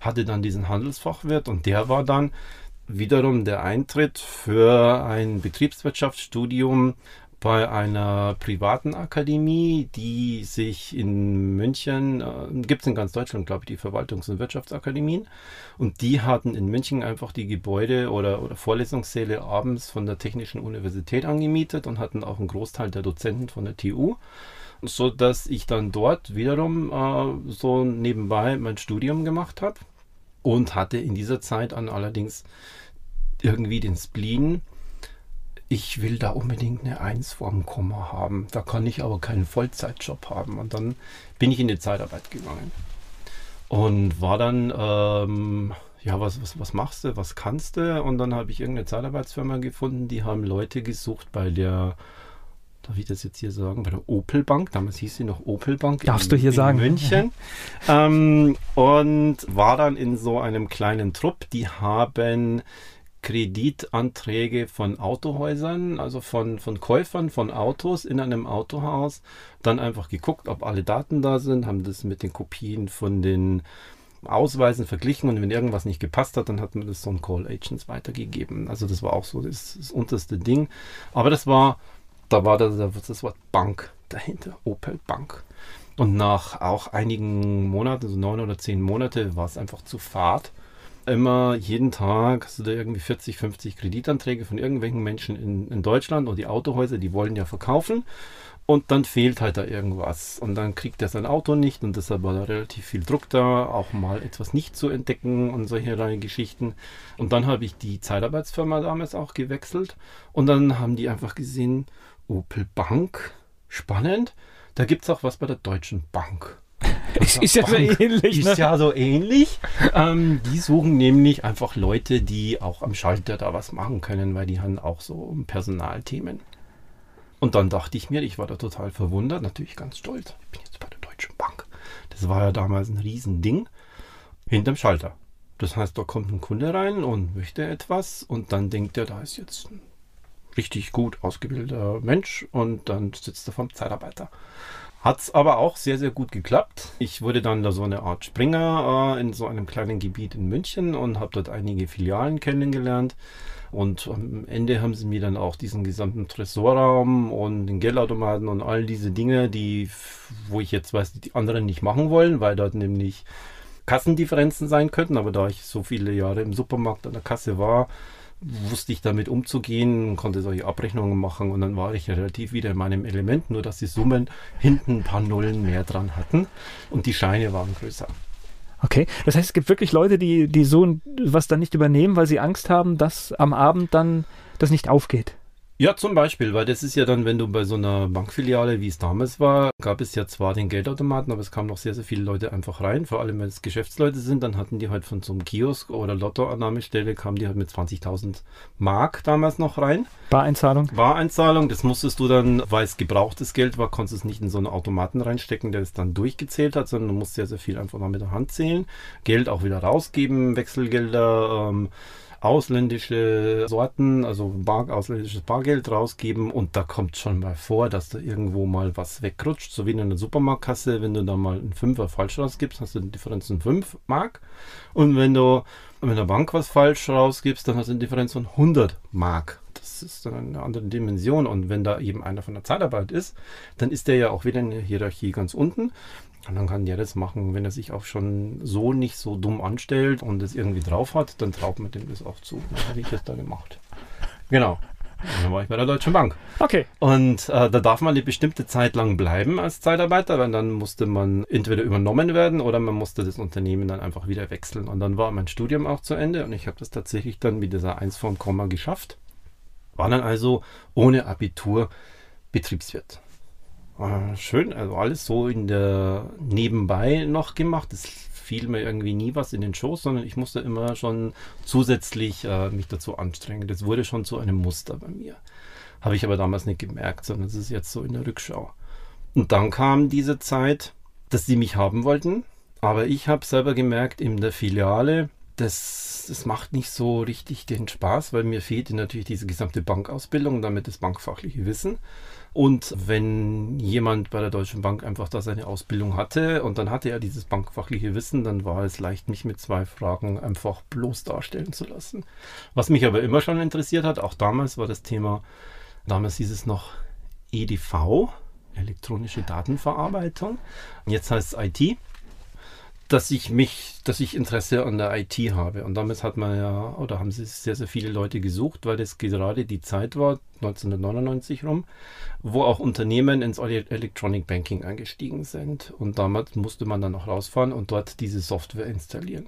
hatte dann diesen Handelsfachwirt und der war dann wiederum der Eintritt für ein Betriebswirtschaftsstudium bei einer privaten Akademie, die sich in München, äh, gibt es in ganz Deutschland, glaube ich, die Verwaltungs- und Wirtschaftsakademien. Und die hatten in München einfach die Gebäude oder, oder Vorlesungssäle abends von der Technischen Universität angemietet und hatten auch einen Großteil der Dozenten von der TU so dass ich dann dort wiederum äh, so nebenbei mein Studium gemacht habe und hatte in dieser Zeit dann allerdings irgendwie den Spleen. Ich will da unbedingt eine Eins vorm Komma haben. Da kann ich aber keinen Vollzeitjob haben. Und dann bin ich in die Zeitarbeit gegangen und war dann ähm, ja, was, was, was machst du, was kannst du? Und dann habe ich irgendeine Zeitarbeitsfirma gefunden, die haben Leute gesucht bei der darf ich das jetzt hier sagen, bei der Opel Bank, damals hieß sie noch Opel Bank. Darfst in, du hier in sagen. München. ähm, und war dann in so einem kleinen Trupp, die haben Kreditanträge von Autohäusern, also von, von Käufern von Autos in einem Autohaus, dann einfach geguckt, ob alle Daten da sind, haben das mit den Kopien von den Ausweisen verglichen und wenn irgendwas nicht gepasst hat, dann hat man das so an Call Agents weitergegeben. Also das war auch so das, das unterste Ding. Aber das war, da war das, das Wort Bank dahinter, Opel Bank. Und nach auch einigen Monaten, also neun oder zehn Monate, war es einfach zu fad immer jeden Tag hast du da irgendwie 40, 50 Kreditanträge von irgendwelchen Menschen in, in Deutschland und die Autohäuser, die wollen ja verkaufen und dann fehlt halt da irgendwas und dann kriegt er sein Auto nicht und deshalb war da relativ viel Druck da, auch mal etwas nicht zu entdecken und solche Geschichten. Und dann habe ich die Zeitarbeitsfirma damals auch gewechselt und dann haben die einfach gesehen, Opel Bank, spannend, da gibt es auch was bei der Deutschen Bank. Ist, ist ja so ähnlich. Ist Ne? ja so ähnlich. ähm, die suchen nämlich einfach Leute, die auch am Schalter da was machen können, weil die haben auch so Personalthemen. Und dann dachte ich mir, ich war da total verwundert, natürlich ganz stolz. Ich bin jetzt bei der Deutschen Bank. Das war ja damals ein Riesending. Hinterm Schalter. Das heißt, da kommt ein Kunde rein und möchte etwas und dann denkt er, da ist jetzt ein richtig gut ausgebildeter Mensch und dann sitzt er vom Zeitarbeiter. Hat es aber auch sehr, sehr gut geklappt. Ich wurde dann da so eine Art Springer äh, in so einem kleinen Gebiet in München und habe dort einige Filialen kennengelernt. Und am Ende haben sie mir dann auch diesen gesamten Tresorraum und den Geldautomaten und all diese Dinge, die, wo ich jetzt weiß, die anderen nicht machen wollen, weil dort nämlich Kassendifferenzen sein könnten. Aber da ich so viele Jahre im Supermarkt an der Kasse war, wusste ich damit umzugehen, konnte solche Abrechnungen machen und dann war ich relativ wieder in meinem Element, nur dass die Summen hinten ein paar Nullen mehr dran hatten und die Scheine waren größer. Okay, das heißt, es gibt wirklich Leute, die, die so was dann nicht übernehmen, weil sie Angst haben, dass am Abend dann das nicht aufgeht. Ja, zum Beispiel, weil das ist ja dann, wenn du bei so einer Bankfiliale, wie es damals war, gab es ja zwar den Geldautomaten, aber es kamen noch sehr, sehr viele Leute einfach rein. Vor allem, wenn es Geschäftsleute sind, dann hatten die halt von so einem Kiosk oder Lottoannahmestelle, kamen die halt mit 20.000 Mark damals noch rein. Bareinzahlung? Bareinzahlung, das musstest du dann, weil es gebrauchtes Geld war, konntest du es nicht in so einen Automaten reinstecken, der es dann durchgezählt hat, sondern du musst sehr, sehr viel einfach mal mit der Hand zählen. Geld auch wieder rausgeben, Wechselgelder, ähm, ausländische Sorten, also Bar, ausländisches Bargeld rausgeben und da kommt schon mal vor, dass da irgendwo mal was wegrutscht, so wie in einer Supermarktkasse, wenn du da mal einen Fünfer falsch rausgibst, hast du eine Differenz von 5 Mark. Und wenn du in der Bank was falsch rausgibst, dann hast du eine Differenz von 100 Mark. Das ist dann eine andere Dimension. Und wenn da eben einer von der Zeitarbeit ist, dann ist der ja auch wieder in der Hierarchie ganz unten und dann kann der das machen, wenn er sich auch schon so nicht so dumm anstellt und es irgendwie drauf hat, dann traut man dem das auch zu. Dann habe ich das da gemacht. Genau. Und dann war ich bei der Deutschen Bank. Okay. Und äh, da darf man eine bestimmte Zeit lang bleiben als Zeitarbeiter, weil dann musste man entweder übernommen werden oder man musste das Unternehmen dann einfach wieder wechseln. Und dann war mein Studium auch zu Ende und ich habe das tatsächlich dann mit dieser 1 vom Komma geschafft. War dann also ohne Abitur Betriebswirt. Äh, schön, also alles so in der nebenbei noch gemacht. Es fiel mir irgendwie nie was in den Schoß, sondern ich musste immer schon zusätzlich äh, mich dazu anstrengen. Das wurde schon zu einem Muster bei mir. Habe ich aber damals nicht gemerkt, sondern es ist jetzt so in der Rückschau. Und dann kam diese Zeit, dass sie mich haben wollten, aber ich habe selber gemerkt, in der Filiale, das, das macht nicht so richtig den Spaß, weil mir fehlt natürlich diese gesamte Bankausbildung und damit das bankfachliche Wissen. Und wenn jemand bei der Deutschen Bank einfach da seine Ausbildung hatte und dann hatte er dieses bankfachliche Wissen, dann war es leicht, mich mit zwei Fragen einfach bloß darstellen zu lassen. Was mich aber immer schon interessiert hat, auch damals war das Thema, damals hieß es noch EDV, elektronische Datenverarbeitung. Jetzt heißt es IT dass ich mich, dass ich Interesse an der IT habe. Und damals hat man ja, oder haben sie sehr, sehr viele Leute gesucht, weil das gerade die Zeit war, 1999 rum, wo auch Unternehmen ins Electronic Banking eingestiegen sind. Und damals musste man dann auch rausfahren und dort diese Software installieren.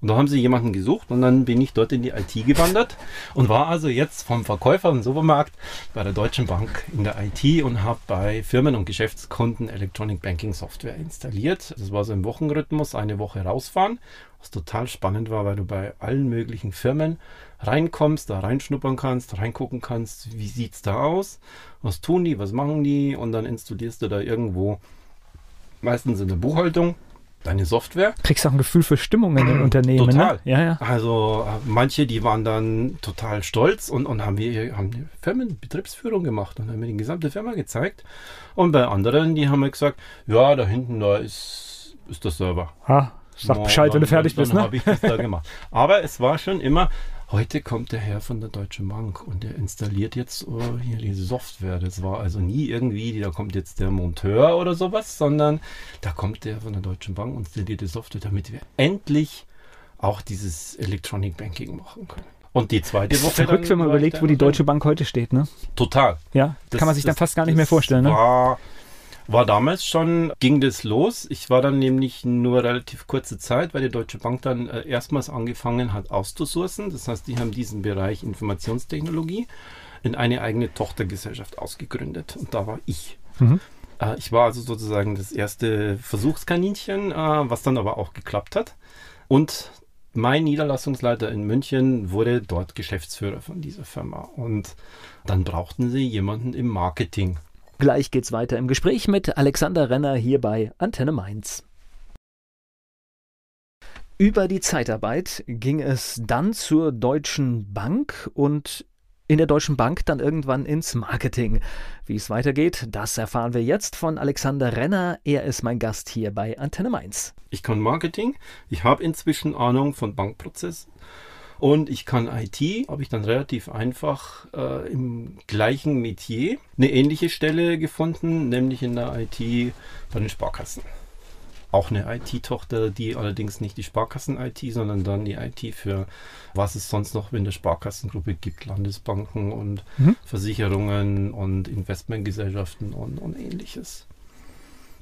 Und da haben sie jemanden gesucht und dann bin ich dort in die IT gewandert und war also jetzt vom Verkäufer im Supermarkt bei der Deutschen Bank in der IT und habe bei Firmen und Geschäftskunden Electronic Banking Software installiert. Das war so im Wochenrhythmus, eine Woche rausfahren, was total spannend war, weil du bei allen möglichen Firmen reinkommst, da reinschnuppern kannst, reingucken kannst, wie sieht es da aus, was tun die, was machen die und dann installierst du da irgendwo meistens in der Buchhaltung deine Software. Kriegst auch ein Gefühl für Stimmung in den Unternehmen. Ne? Total. Ne? Ja, ja. Also äh, manche, die waren dann total stolz und, und haben wir haben die Firmenbetriebsführung gemacht und haben mir die gesamte Firma gezeigt. Und bei anderen, die haben mir gesagt, ja, da hinten da ist, ist der Server. Ha, sag No, Bescheid, wenn du dann- fertig dann bist, ne? habe ich das da gemacht. Aber es war schon immer, heute kommt der Herr von der Deutschen Bank und der installiert jetzt oh, hier diese Software. Das war also nie irgendwie, da kommt jetzt der Monteur oder sowas, sondern da kommt der von der Deutschen Bank und installiert die Software, damit wir endlich auch dieses Electronic Banking machen können. Und die zweite Ist Woche. verrückt, dann wenn man überlegt, wo die. Deutsche Bank heute steht, ne? Total. Ja, Das- kann man sich dann das- fast gar nicht mehr vorstellen, ne? War, damals schon, ging das los. Ich war dann nämlich nur relativ kurze Zeit, weil die Deutsche Bank dann äh, erstmals angefangen hat auszusourcen. Das heißt, die haben diesen Bereich Informationstechnologie in eine eigene Tochtergesellschaft ausgegründet. Und da war ich. Mhm. Äh, ich war also sozusagen das erste Versuchskaninchen, äh, was dann aber auch geklappt hat. Und mein Niederlassungsleiter in München wurde dort Geschäftsführer von dieser Firma. Und dann brauchten sie jemanden im Marketing. Gleich geht's weiter im Gespräch mit Alexander Renner hier bei Antenne Mainz. Über die Zeitarbeit ging es dann zur Deutschen Bank und in der Deutschen Bank dann irgendwann ins Marketing. Wie es weitergeht, das erfahren wir jetzt von Alexander Renner. Er ist mein Gast hier bei Antenne Mainz. Ich kann Marketing, ich habe inzwischen Ahnung von Bankprozessen und ich kann IT. Habe ich dann relativ einfach äh, im gleichen Metier eine ähnliche Stelle gefunden, nämlich in der IT bei den Sparkassen. Auch eine IT-Tochter, die allerdings nicht die Sparkassen-IT, sondern dann die IT für was es sonst noch in der Sparkassengruppe gibt, Landesbanken und Mhm. Versicherungen und Investmentgesellschaften und, und ähnliches.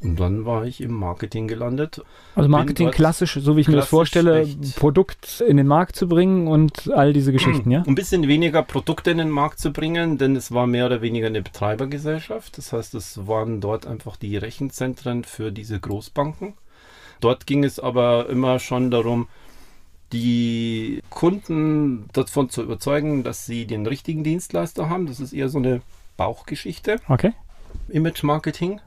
Und dann war ich im Marketing gelandet. Also Marketing klassisch, so wie ich mir das vorstelle, echt. Produkt in den Markt zu bringen und all diese Geschichten, ja? Ein bisschen weniger Produkte in den Markt zu bringen, denn es war mehr oder weniger eine Betreibergesellschaft. Das heißt, es waren dort einfach die Rechenzentren für diese Großbanken. Dort ging es aber immer schon darum, die Kunden davon zu überzeugen, dass sie den richtigen Dienstleister haben. Das ist eher so eine Bauchgeschichte. Okay. Image-Marketing.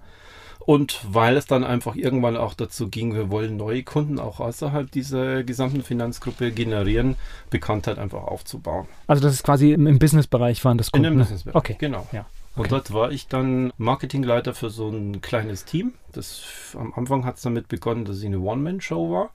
Und weil es dann einfach irgendwann auch dazu ging, wir wollen neue Kunden auch außerhalb dieser gesamten Finanzgruppe generieren, Bekanntheit einfach aufzubauen. Also das ist quasi im, Businessbereich waren das In Kunden. dem ne? Businessbereich. Okay. Genau. Ja. Und Okay. dort war ich dann Marketingleiter für so ein kleines Team. Das, am Anfang hat es damit begonnen, dass ich eine One-Man-Show war,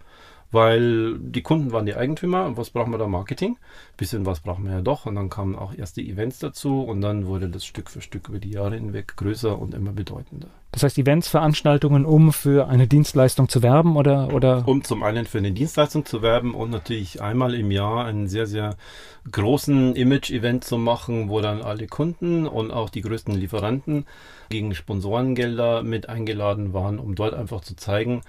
weil die Kunden waren die Eigentümer was brauchen wir da Marketing? Bisschen was brauchen wir ja doch. Und dann kamen auch erste Events dazu und dann wurde das Stück für Stück über die Jahre hinweg größer und immer bedeutender. Das heißt Events, Veranstaltungen, um für eine Dienstleistung zu werben oder, oder Um zum einen für eine Dienstleistung zu werben und natürlich einmal im Jahr einen sehr, sehr großen Image-Event zu machen, wo dann alle Kunden und auch die größten Lieferanten gegen Sponsorengelder mit eingeladen waren, um dort einfach zu zeigen,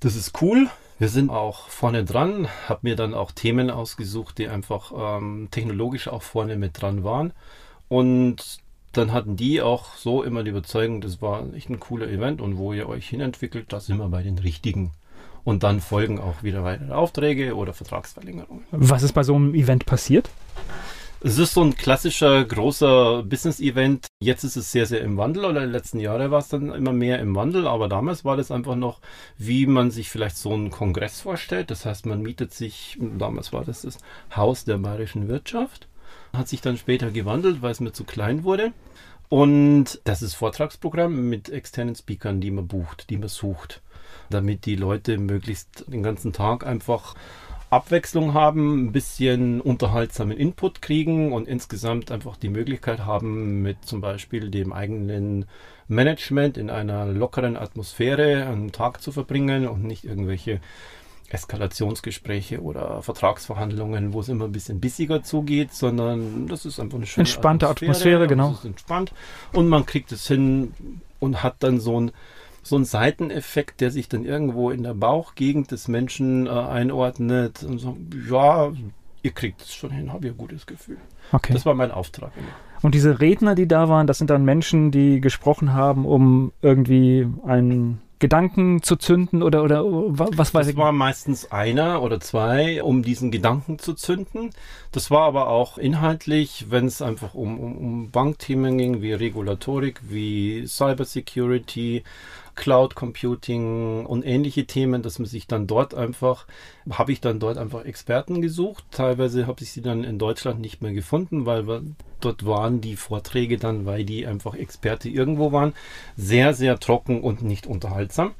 das ist cool. Wir sind auch vorne dran, habe mir dann auch Themen ausgesucht, die einfach ähm, technologisch auch vorne mit dran waren. Und dann hatten die auch so immer die Überzeugung, das war echt ein cooler Event und wo ihr euch hinentwickelt, da sind wir bei den richtigen. Und dann folgen auch wieder weitere Aufträge oder Vertragsverlängerungen. was ist bei so einem Event passiert? Es ist so ein klassischer großer Business-Event. Jetzt ist es sehr, sehr im Wandel oder in den letzten Jahren war es dann immer mehr im Wandel, aber damals war das einfach noch, wie man sich vielleicht so einen Kongress vorstellt. Das heißt, man mietet sich, damals war das das Haus der bayerischen Wirtschaft, hat sich dann später gewandelt, weil es mir zu klein wurde. Und das ist Vortragsprogramm mit externen Speakern, die man bucht, die man sucht, damit die Leute möglichst den ganzen Tag einfach Abwechslung haben, ein bisschen unterhaltsamen Input kriegen und insgesamt einfach die Möglichkeit haben, mit zum Beispiel dem eigenen Management in einer lockeren Atmosphäre einen Tag zu verbringen und nicht irgendwelche Eskalationsgespräche oder Vertragsverhandlungen, wo es immer ein bisschen bissiger zugeht, sondern das ist einfach eine schöne Entspannte Atmosphäre, und genau. Es ist entspannt und man kriegt es hin und hat dann so ein so ein Seiteneffekt, der sich dann irgendwo in der Bauchgegend des Menschen äh, einordnet und so, ja, ihr kriegt es schon hin, habe ich ein gutes Gefühl. Okay. Das war mein Auftrag immer. Und diese Redner, die da waren, das sind dann Menschen, die gesprochen haben, um irgendwie einen Gedanken zu zünden oder, oder was weiß das ich? war meistens einer oder zwei, um diesen Gedanken zu zünden. Das war aber auch inhaltlich, wenn es einfach um, um, um Bankthemen ging, wie Regulatorik, wie Cybersecurity, Cloud Computing und ähnliche Themen, dass man sich dann dort einfach, habe ich dann dort einfach Experten gesucht. Teilweise habe ich sie dann in Deutschland nicht mehr gefunden, weil wir, dort waren die Vorträge dann, weil die einfach Experte irgendwo waren, sehr, sehr trocken und nicht unterhaltsam.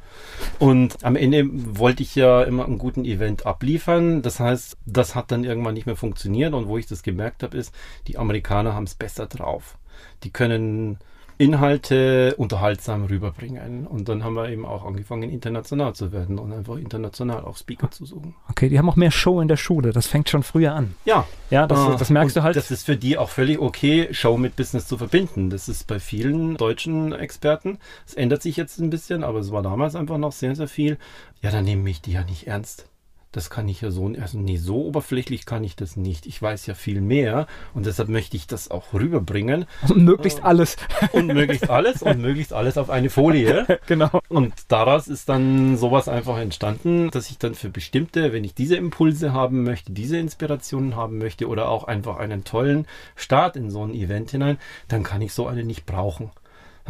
Und am Ende wollte ich ja immer einen guten Event abliefern. Das heißt, das hat dann irgendwann nicht mehr funktioniert. Und wo ich das gemerkt habe, ist, die Amerikaner haben es besser drauf. Die können Inhalte unterhaltsam rüberbringen. Und dann haben wir eben auch angefangen, international zu werden und einfach international auch Speaker zu suchen. Okay, die haben auch mehr Show in der Schule. Das fängt schon früher an. Ja. Ja, das, Ah, das merkst du halt. Das ist für die auch völlig okay, Show mit Business zu verbinden. Das ist bei vielen deutschen Experten. Es ändert sich jetzt ein bisschen, aber es war damals einfach noch sehr, sehr viel. Ja, dann nehme ich die ja nicht ernst. Das kann ich ja so, also nee, so oberflächlich kann ich das nicht. Ich weiß ja viel mehr und deshalb möchte ich das auch rüberbringen. möglichst alles. Und möglichst alles und möglichst alles auf eine Folie. genau. Und daraus ist dann sowas einfach entstanden, dass ich dann für bestimmte, wenn ich diese Impulse haben möchte, diese Inspirationen haben möchte oder auch einfach einen tollen Start in so ein Event hinein, dann kann ich so eine nicht brauchen.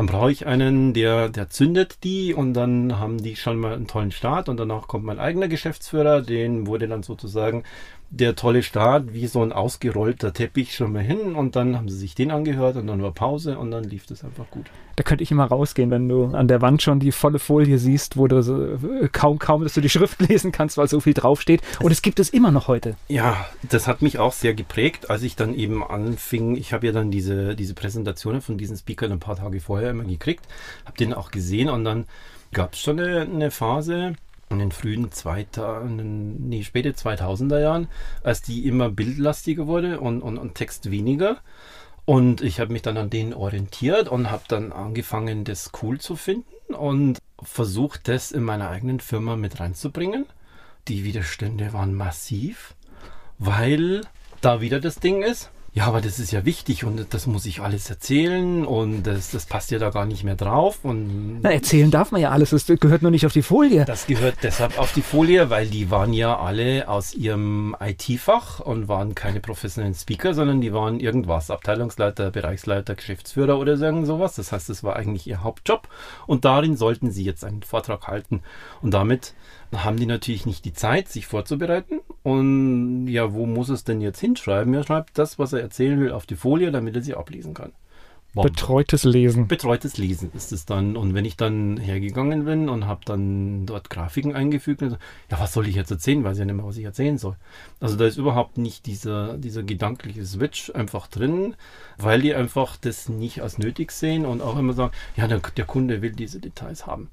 Dann brauche ich einen, der, der zündet die und dann haben die schon mal einen tollen Start und danach kommt mein eigener Geschäftsführer, den wurde dann sozusagen der tolle Start, wie so ein ausgerollter Teppich schon mal hin und dann haben sie sich den angehört und dann war Pause und dann lief das einfach gut. Da könnte ich immer rausgehen, wenn du an der Wand schon die volle Folie siehst, wo du so, äh, kaum, kaum, dass du die Schrift lesen kannst, weil so viel draufsteht. Und es gibt es immer noch heute. Ja, das hat mich auch sehr geprägt, als ich dann eben anfing. Ich habe ja dann diese, diese Präsentationen von diesen Speakern ein paar Tage vorher immer gekriegt, habe den auch gesehen und dann gab es schon eine, eine Phase, in den frühen 2000, nee, späte 2000er Jahren, als die immer bildlastiger wurde und, und, und Text weniger. Und ich habe mich dann an denen orientiert und habe dann angefangen, das cool zu finden und versucht, das in meiner eigenen Firma mit reinzubringen. Die Widerstände waren massiv, weil da wieder das Ding ist. Ja, aber das ist ja wichtig und das muss ich alles erzählen und das, das passt ja da gar nicht mehr drauf. Und Na, erzählen darf man ja alles, das gehört nur nicht auf die Folie. das gehört deshalb auf die Folie, weil die waren ja alle aus ihrem IT-Fach und waren keine professionellen Speaker, sondern die waren irgendwas, Abteilungsleiter, Bereichsleiter, Geschäftsführer oder so irgend sowas. Das heißt, das war eigentlich ihr Hauptjob und darin sollten sie jetzt einen Vortrag halten. Und damit haben die natürlich nicht die Zeit, sich vorzubereiten. Und ja, wo muss es denn jetzt hinschreiben? Er schreibt das, was er erzählen will, auf die Folie, damit er sie ablesen kann. Bom. Betreutes Lesen. Betreutes Lesen ist es dann. Und wenn ich dann hergegangen bin und habe dann dort Grafiken eingefügt, und so, ja, was soll ich jetzt erzählen? Weiß ja nicht mehr, was ich erzählen soll. Also da ist überhaupt nicht dieser, dieser gedankliche Switch einfach drin, weil die einfach das nicht als nötig sehen und auch immer sagen, ja, der, der Kunde will diese Details haben.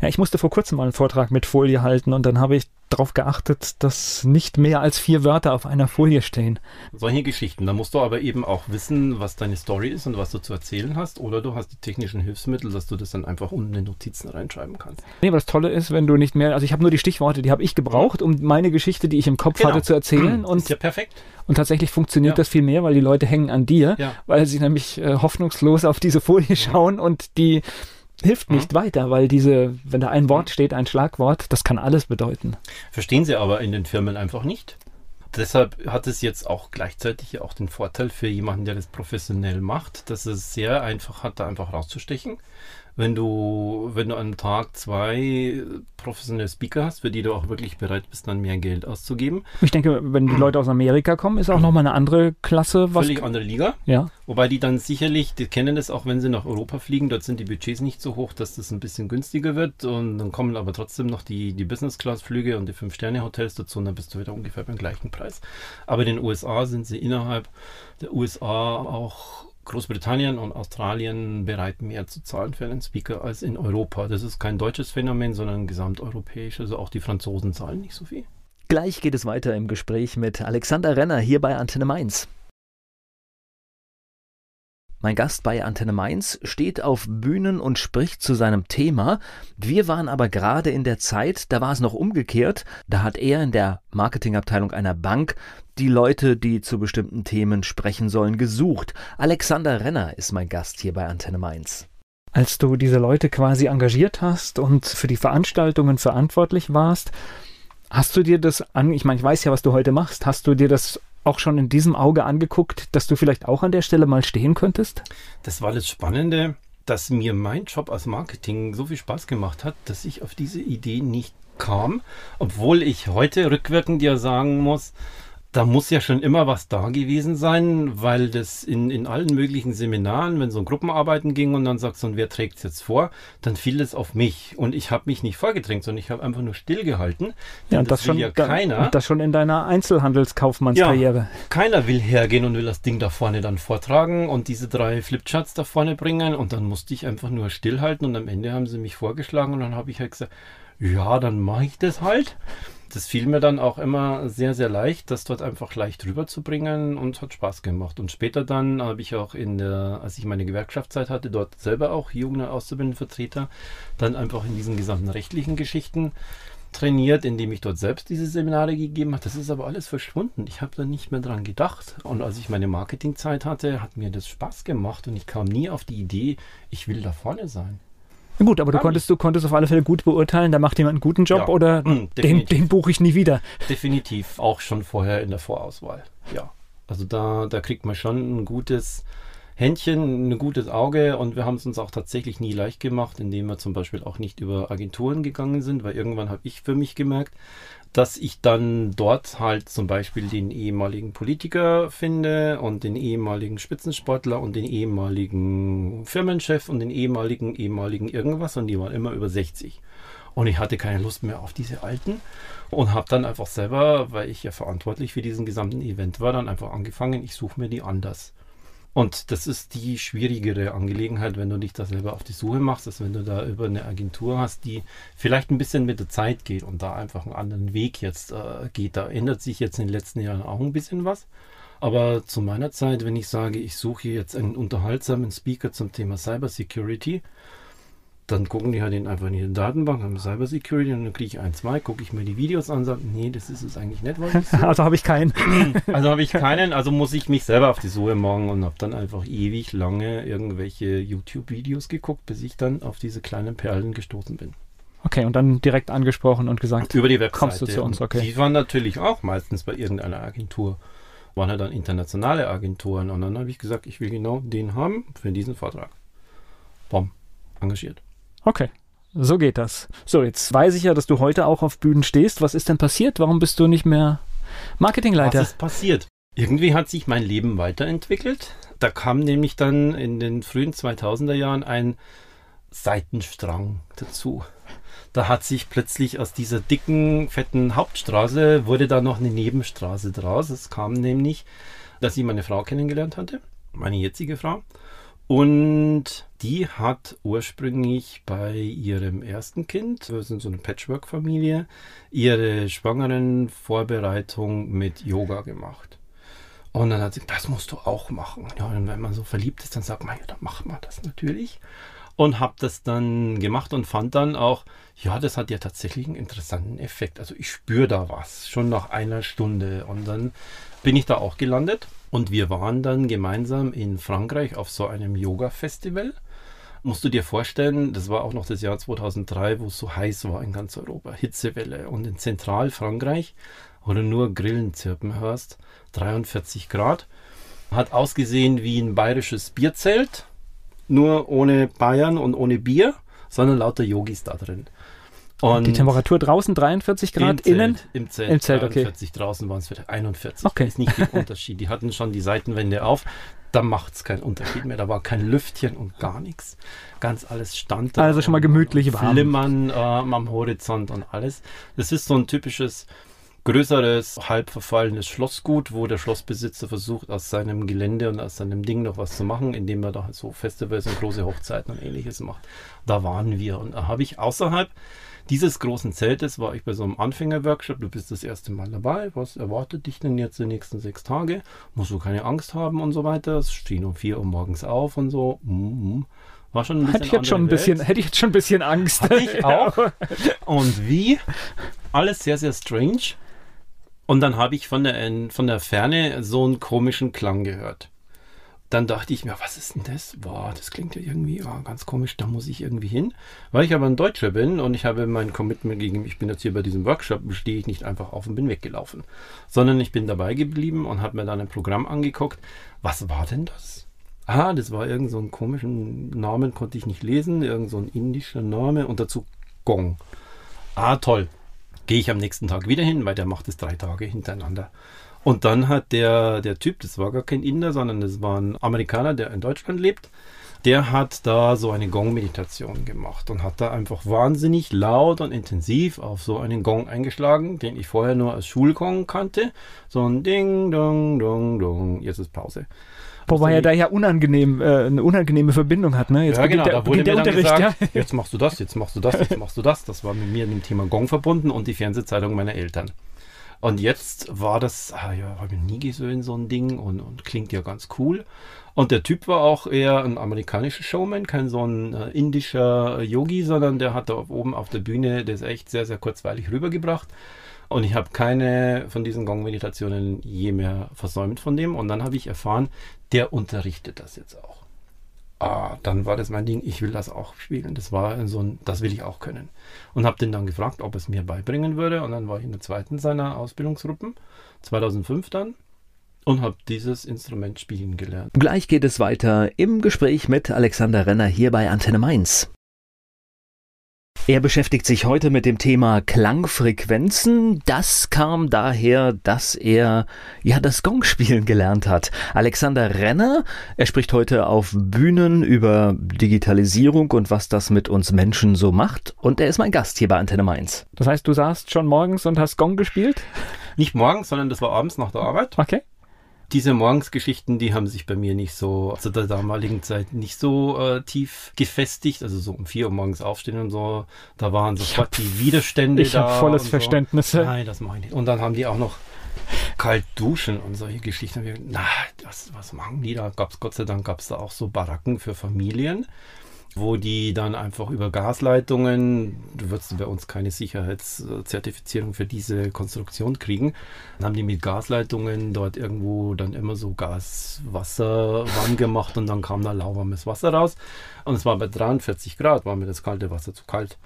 Ja, ich musste vor kurzem mal einen Vortrag mit Folie halten und dann habe ich darauf geachtet, dass nicht mehr als vier Wörter auf einer Folie stehen. Solche Geschichten. Da musst du aber eben auch wissen, was deine Story ist und was du zu erzählen hast. Oder du hast die technischen Hilfsmittel, dass du das dann einfach unten in Notizen reinschreiben kannst. Nee, aber das Tolle ist, wenn du nicht mehr, also ich habe nur die Stichworte, die habe ich gebraucht, um meine Geschichte, die ich im Kopf Genau. hatte, zu erzählen. ist Und, ja perfekt. und tatsächlich funktioniert Ja. das viel mehr, weil die Leute hängen an dir, Ja. weil sie nämlich äh, hoffnungslos auf diese Folie schauen und die hilft nicht weiter, weil diese, wenn da ein Wort steht, ein Schlagwort, das kann alles bedeuten. Verstehen sie aber in den Firmen einfach nicht. Deshalb hat es jetzt auch gleichzeitig ja auch den Vorteil für jemanden, der das professionell macht, dass es sehr einfach hat, da einfach rauszustechen. Wenn du, wenn du am Tag zwei professionelle Speaker hast, für die du auch wirklich bereit bist, dann mehr Geld auszugeben, Ich denke, wenn die Leute aus Amerika kommen, ist auch nochmal eine andere Klasse, was. völlig andere Liga. Ja. Wobei die dann sicherlich, die kennen das auch, wenn sie nach Europa fliegen, dort sind die Budgets nicht so hoch, dass das ein bisschen günstiger wird und dann kommen aber trotzdem noch die, die Business-Class-Flüge und die Fünf-Sterne-Hotels dazu und dann bist du wieder ungefähr beim gleichen Preis. Aber in den USA sind sie innerhalb der USA auch Großbritannien und Australien bereit, mehr zu zahlen für einen Speaker als in Europa. Das ist kein deutsches Phänomen, sondern gesamteuropäisch. Also auch die Franzosen zahlen nicht so viel. Gleich geht es weiter im Gespräch mit Alexander Renner hier bei Antenne Mainz. Mein Gast bei Antenne Mainz steht auf Bühnen und spricht zu seinem Thema. Wir waren aber gerade in der Zeit, da war es noch umgekehrt. Da hat er in der Marketingabteilung einer Bank die Leute, die zu bestimmten Themen sprechen sollen, gesucht. Alexander Renner ist mein Gast hier bei Antenne Mainz. Als du diese Leute quasi engagiert hast und für die Veranstaltungen verantwortlich warst, hast du dir das an, ich meine, ich weiß ja, was du heute machst, hast du dir das auch schon in diesem Auge angeguckt, dass du vielleicht auch an der Stelle mal stehen könntest? Das war das Spannende, dass mir mein Job als Marketing so viel Spaß gemacht hat, dass ich auf diese Idee nicht kam, obwohl ich heute rückwirkend ja sagen muss, da muss ja schon immer was da gewesen sein, weil das in, in allen möglichen Seminaren, wenn so ein Gruppenarbeiten ging und dann sagt so, und wer trägt es jetzt vor, dann fiel es auf mich. Und ich habe mich nicht vorgedrängt, sondern ich habe einfach nur stillgehalten. Ja, und das, das schon, ja keiner. Da, das schon in deiner Einzelhandelskaufmannskarriere. Ja, keiner will hergehen und will das Ding da vorne dann vortragen und diese drei Flipcharts da vorne bringen. Und dann musste ich einfach nur stillhalten und am Ende haben sie mich vorgeschlagen und dann habe ich halt gesagt, ja, dann mache ich das halt das fiel mir dann auch immer sehr, sehr leicht, das dort einfach leicht rüberzubringen und hat Spaß gemacht. Und später dann habe ich auch in der, als ich meine Gewerkschaftszeit hatte, dort selber auch Jugend- Auszubildendenvertreter, dann einfach in diesen gesamten rechtlichen Geschichten trainiert, indem ich dort selbst diese Seminare gegeben habe. Das ist aber alles verschwunden. Ich habe da nicht mehr dran gedacht. Und als ich meine Marketingzeit hatte, hat mir das Spaß gemacht und ich kam nie auf die Idee, ich will da vorne sein. Na gut, aber du konntest, du konntest auf alle Fälle gut beurteilen, da macht jemand einen guten Job ja, oder mh, den, den buche ich nie wieder. Definitiv, auch schon vorher in der Vorauswahl. Ja. Also da, da kriegt man schon ein gutes Händchen, ein gutes Auge und wir haben es uns auch tatsächlich nie leicht gemacht, indem wir zum Beispiel auch nicht über Agenturen gegangen sind, weil irgendwann habe ich für mich gemerkt, dass ich dann dort halt zum Beispiel den ehemaligen Politiker finde und den ehemaligen Spitzensportler und den ehemaligen Firmenchef und den ehemaligen, ehemaligen irgendwas und die waren immer über 60. Und ich hatte keine Lust mehr auf diese Alten und habe dann einfach selber, weil ich ja verantwortlich für diesen gesamten Event war, dann einfach angefangen, ich suche mir die anders. Und das ist die schwierigere Angelegenheit, wenn du dich da selber auf die Suche machst, als wenn du da über eine Agentur hast, die vielleicht ein bisschen mit der Zeit geht und da einfach einen anderen Weg jetzt äh, geht. Da ändert sich jetzt in den letzten Jahren auch ein bisschen was. Aber zu meiner Zeit, wenn ich sage, ich suche jetzt einen unterhaltsamen Speaker zum Thema Cybersecurity, dann gucken die halt einfach in die Datenbank, haben Cyber Security und dann kriege ich ein, zwei, gucke ich mir die Videos an, sage, nee, das ist es eigentlich nicht, so. Also habe ich keinen. also habe ich keinen, also muss ich mich selber auf die Suche machen und habe dann einfach ewig lange irgendwelche YouTube-Videos geguckt, bis ich dann auf diese kleinen Perlen gestoßen bin. Okay, und dann direkt angesprochen und gesagt, über die Webseite. kommst du zu uns, okay. Die waren natürlich auch meistens bei irgendeiner Agentur. Waren halt dann internationale Agenturen und dann habe ich gesagt, ich will genau den haben für diesen Vortrag. Bom, engagiert. Okay. So geht das. So, jetzt weiß ich ja, dass du heute auch auf Bühnen stehst. Was ist denn passiert? Warum bist du nicht mehr Marketingleiter? Was ist passiert? Irgendwie hat sich mein Leben weiterentwickelt. Da kam nämlich dann in den frühen 2000er Jahren ein Seitenstrang dazu. Da hat sich plötzlich aus dieser dicken, fetten Hauptstraße wurde da noch eine Nebenstraße draus. Es kam nämlich, dass ich meine Frau kennengelernt hatte, meine jetzige Frau. Und die hat ursprünglich bei ihrem ersten Kind, wir sind so eine Patchwork-Familie, ihre schwangeren Vorbereitung mit Yoga gemacht. Und dann hat sie, das musst du auch machen. Ja, und wenn man so verliebt ist, dann sagt man, ja, dann macht man das natürlich. Und habe das dann gemacht und fand dann auch, ja, das hat ja tatsächlich einen interessanten Effekt. Also ich spüre da was, schon nach einer Stunde. Und dann bin ich da auch gelandet und wir waren dann gemeinsam in Frankreich auf so einem Yoga-Festival. Musst du dir vorstellen, das war auch noch das Jahr 2003, wo es so heiß war in ganz Europa, Hitzewelle. Und in Zentralfrankreich, wo du nur Grillen zirpen hörst, 43 Grad. Hat ausgesehen wie ein bayerisches Bierzelt, nur ohne Bayern und ohne Bier, sondern lauter Yogis da drin. Und die Temperatur draußen 43 Grad, im innen? Zelt, Im Zelt, Im Zelt 43, okay. draußen waren es 41. Okay. Ist nicht viel Unterschied. Die hatten schon die Seitenwände auf. Da macht es keinen Unterschied mehr. Da war kein Lüftchen und gar nichts. Ganz alles stand da. Also schon mal gemütlich warm. Flimmern äh, am Horizont und alles. Das ist so ein typisches größeres, halb verfallenes Schlossgut, wo der Schlossbesitzer versucht, aus seinem Gelände und aus seinem Ding noch was zu machen, indem er da so Festivals und große Hochzeiten und ähnliches macht. Da waren wir. Und da habe ich außerhalb dieses großen Zeltes war ich bei so einem Anfängerworkshop. Du bist das erste Mal dabei. Was erwartet dich denn jetzt die nächsten sechs Tage? Musst du keine Angst haben und so weiter. Es stehen um vier Uhr morgens auf und so. Mhm. War schon ein bisschen hätte ich jetzt schon ein bisschen, hätte ich jetzt schon ein bisschen Angst. Hatte ich auch. und wie? Alles sehr, sehr strange. Und dann habe ich von der, von der Ferne so einen komischen Klang gehört. Dann dachte ich mir, was ist denn das? Boah, das klingt ja irgendwie oh, ganz komisch, da muss ich irgendwie hin. Weil ich aber ein Deutscher bin und ich habe mein Commitment gegen, ich bin jetzt hier bei diesem Workshop, stehe ich nicht einfach auf und bin weggelaufen. Sondern ich bin dabei geblieben und habe mir dann ein Programm angeguckt. Was war denn das? Ah, das war irgend so einen komischen Namen, konnte ich nicht lesen, irgend so ein indischer Name und dazu Gong. Ah, toll. Gehe ich am nächsten Tag wieder hin, weil der macht es drei Tage hintereinander. Und dann hat der, der Typ, das war gar kein Inder, sondern das war ein Amerikaner, der in Deutschland lebt, der hat da so eine Gong-Meditation gemacht und hat da einfach wahnsinnig laut und intensiv auf so einen Gong eingeschlagen, den ich vorher nur als Schulgong kannte. So ein Ding, Dong, Dong, Dong. Jetzt ist Pause. Wobei er da ja unangenehm, äh, eine unangenehme Verbindung hat, ne? Jetzt ja, genau, der, da wurde mir dann gesagt, ja. jetzt machst du das, jetzt machst du das, jetzt machst du das. Das war mit mir in dem Thema Gong verbunden und die Fernsehzeitung meiner Eltern. Und jetzt war das, ah ja, habe ich nie gesehen, so ein Ding und, und klingt ja ganz cool. Und der Typ war auch eher ein amerikanischer Showman, kein so ein äh, indischer Yogi, sondern der hat da oben auf der Bühne das echt sehr, sehr kurzweilig rübergebracht. Und ich habe keine von diesen Gong-Meditationen je mehr versäumt von dem. Und dann habe ich erfahren, der unterrichtet das jetzt auch. Ah, dann war das mein Ding, ich will das auch spielen. Das war so ein, das will ich auch können. Und habe den dann gefragt, ob es mir beibringen würde. Und dann war ich in der zweiten seiner Ausbildungsgruppen, 2005 dann, und habe dieses Instrument spielen gelernt. Gleich geht es weiter im Gespräch mit Alexander Renner hier bei Antenne Mainz. Er beschäftigt sich heute mit dem Thema Klangfrequenzen. Das kam daher, dass er ja das Gongspielen gelernt hat. Alexander Renner, er spricht heute auf Bühnen über Digitalisierung und was das mit uns Menschen so macht. Und er ist mein Gast hier bei Antenne Mainz. Das heißt, du saßt schon morgens und hast Gong gespielt? Nicht morgens, sondern das war abends nach der Arbeit. Okay diese Morgensgeschichten, die haben sich bei mir nicht so zu der damaligen Zeit nicht so äh, tief gefestigt. Also so um vier Uhr morgens aufstehen und so. Da waren sofort die Widerstände. Ich habe volles Verständnis. So. Nein, das mache ich nicht. Und dann haben die auch noch kalt duschen und solche Geschichten. Na, das, was machen die da? Gab's Gott sei Dank gab es da auch so Baracken für Familien wo die dann einfach über Gasleitungen, du würdest bei uns keine Sicherheitszertifizierung für diese Konstruktion kriegen, dann haben die mit Gasleitungen dort irgendwo dann immer so Gas, Wasser warm gemacht und dann kam da lauwarmes Wasser raus. Und es war bei 43 Grad, war mir das kalte Wasser zu kalt.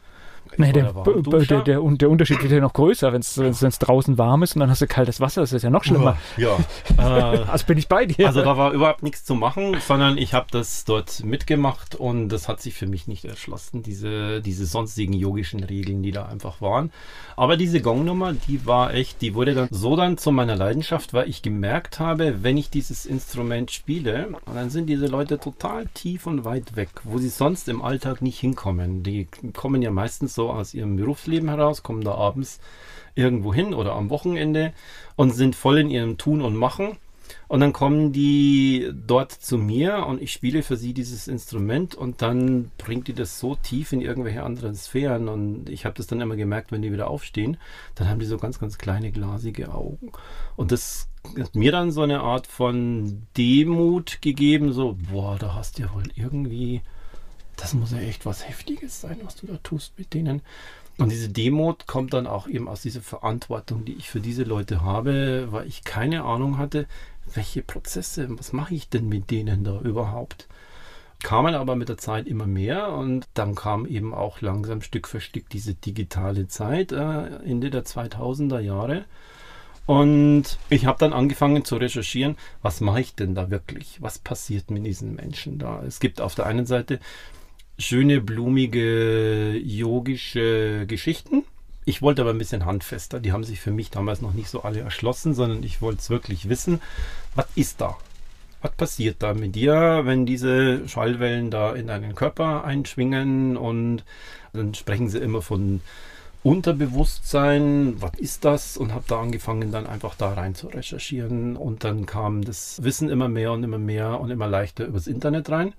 Nee, der, der, der, der, Unterschied wird ja noch größer, wenn es draußen warm ist und dann hast du kaltes Wasser, das ist ja noch schlimmer. Ja. äh, also bin ich bei dir. Also da war überhaupt nichts zu machen, sondern ich habe das dort mitgemacht und das hat sich für mich nicht erschlossen, diese, diese sonstigen yogischen Regeln, die da einfach waren. Aber diese Gongnummer, die war echt, die wurde dann so dann zu meiner Leidenschaft, weil ich gemerkt habe, wenn ich dieses Instrument spiele, dann sind diese Leute total tief und weit weg, wo sie sonst im Alltag nicht hinkommen. Die kommen ja meistens so aus ihrem Berufsleben heraus, kommen da abends irgendwo hin oder am Wochenende und sind voll in ihrem Tun und Machen. Und dann kommen die dort zu mir und ich spiele für sie dieses Instrument und dann bringt die das so tief in irgendwelche anderen Sphären. Und ich habe das dann immer gemerkt, wenn die wieder aufstehen, dann haben die so ganz, ganz kleine glasige Augen. Und das hat mir dann so eine Art von Demut gegeben, so, boah, da hast du ja wohl irgendwie das muss ja echt was Heftiges sein, was du da tust mit denen. Und diese Demut kommt dann auch eben aus dieser Verantwortung, die ich für diese Leute habe, weil ich keine Ahnung hatte, welche Prozesse, was mache ich denn mit denen da überhaupt? Kamen aber mit der Zeit immer mehr und dann kam eben auch langsam Stück für Stück diese digitale Zeit, äh, Ende der 2000er Jahre. Und ich habe dann angefangen zu recherchieren, was mache ich denn da wirklich? Was passiert mit diesen Menschen da? Es gibt auf der einen Seite schöne, blumige, yogische Geschichten. Ich wollte aber ein bisschen handfester. Die haben sich für mich damals noch nicht so alle erschlossen, sondern ich wollte es wirklich wissen. Was ist da? Was passiert da mit dir, wenn diese Schallwellen da in deinen Körper einschwingen? Und dann sprechen sie immer von Unterbewusstsein. Was ist das? Und habe da angefangen, dann einfach da rein zu recherchieren. Und dann kam das Wissen immer mehr und immer mehr und immer leichter übers Internet rein.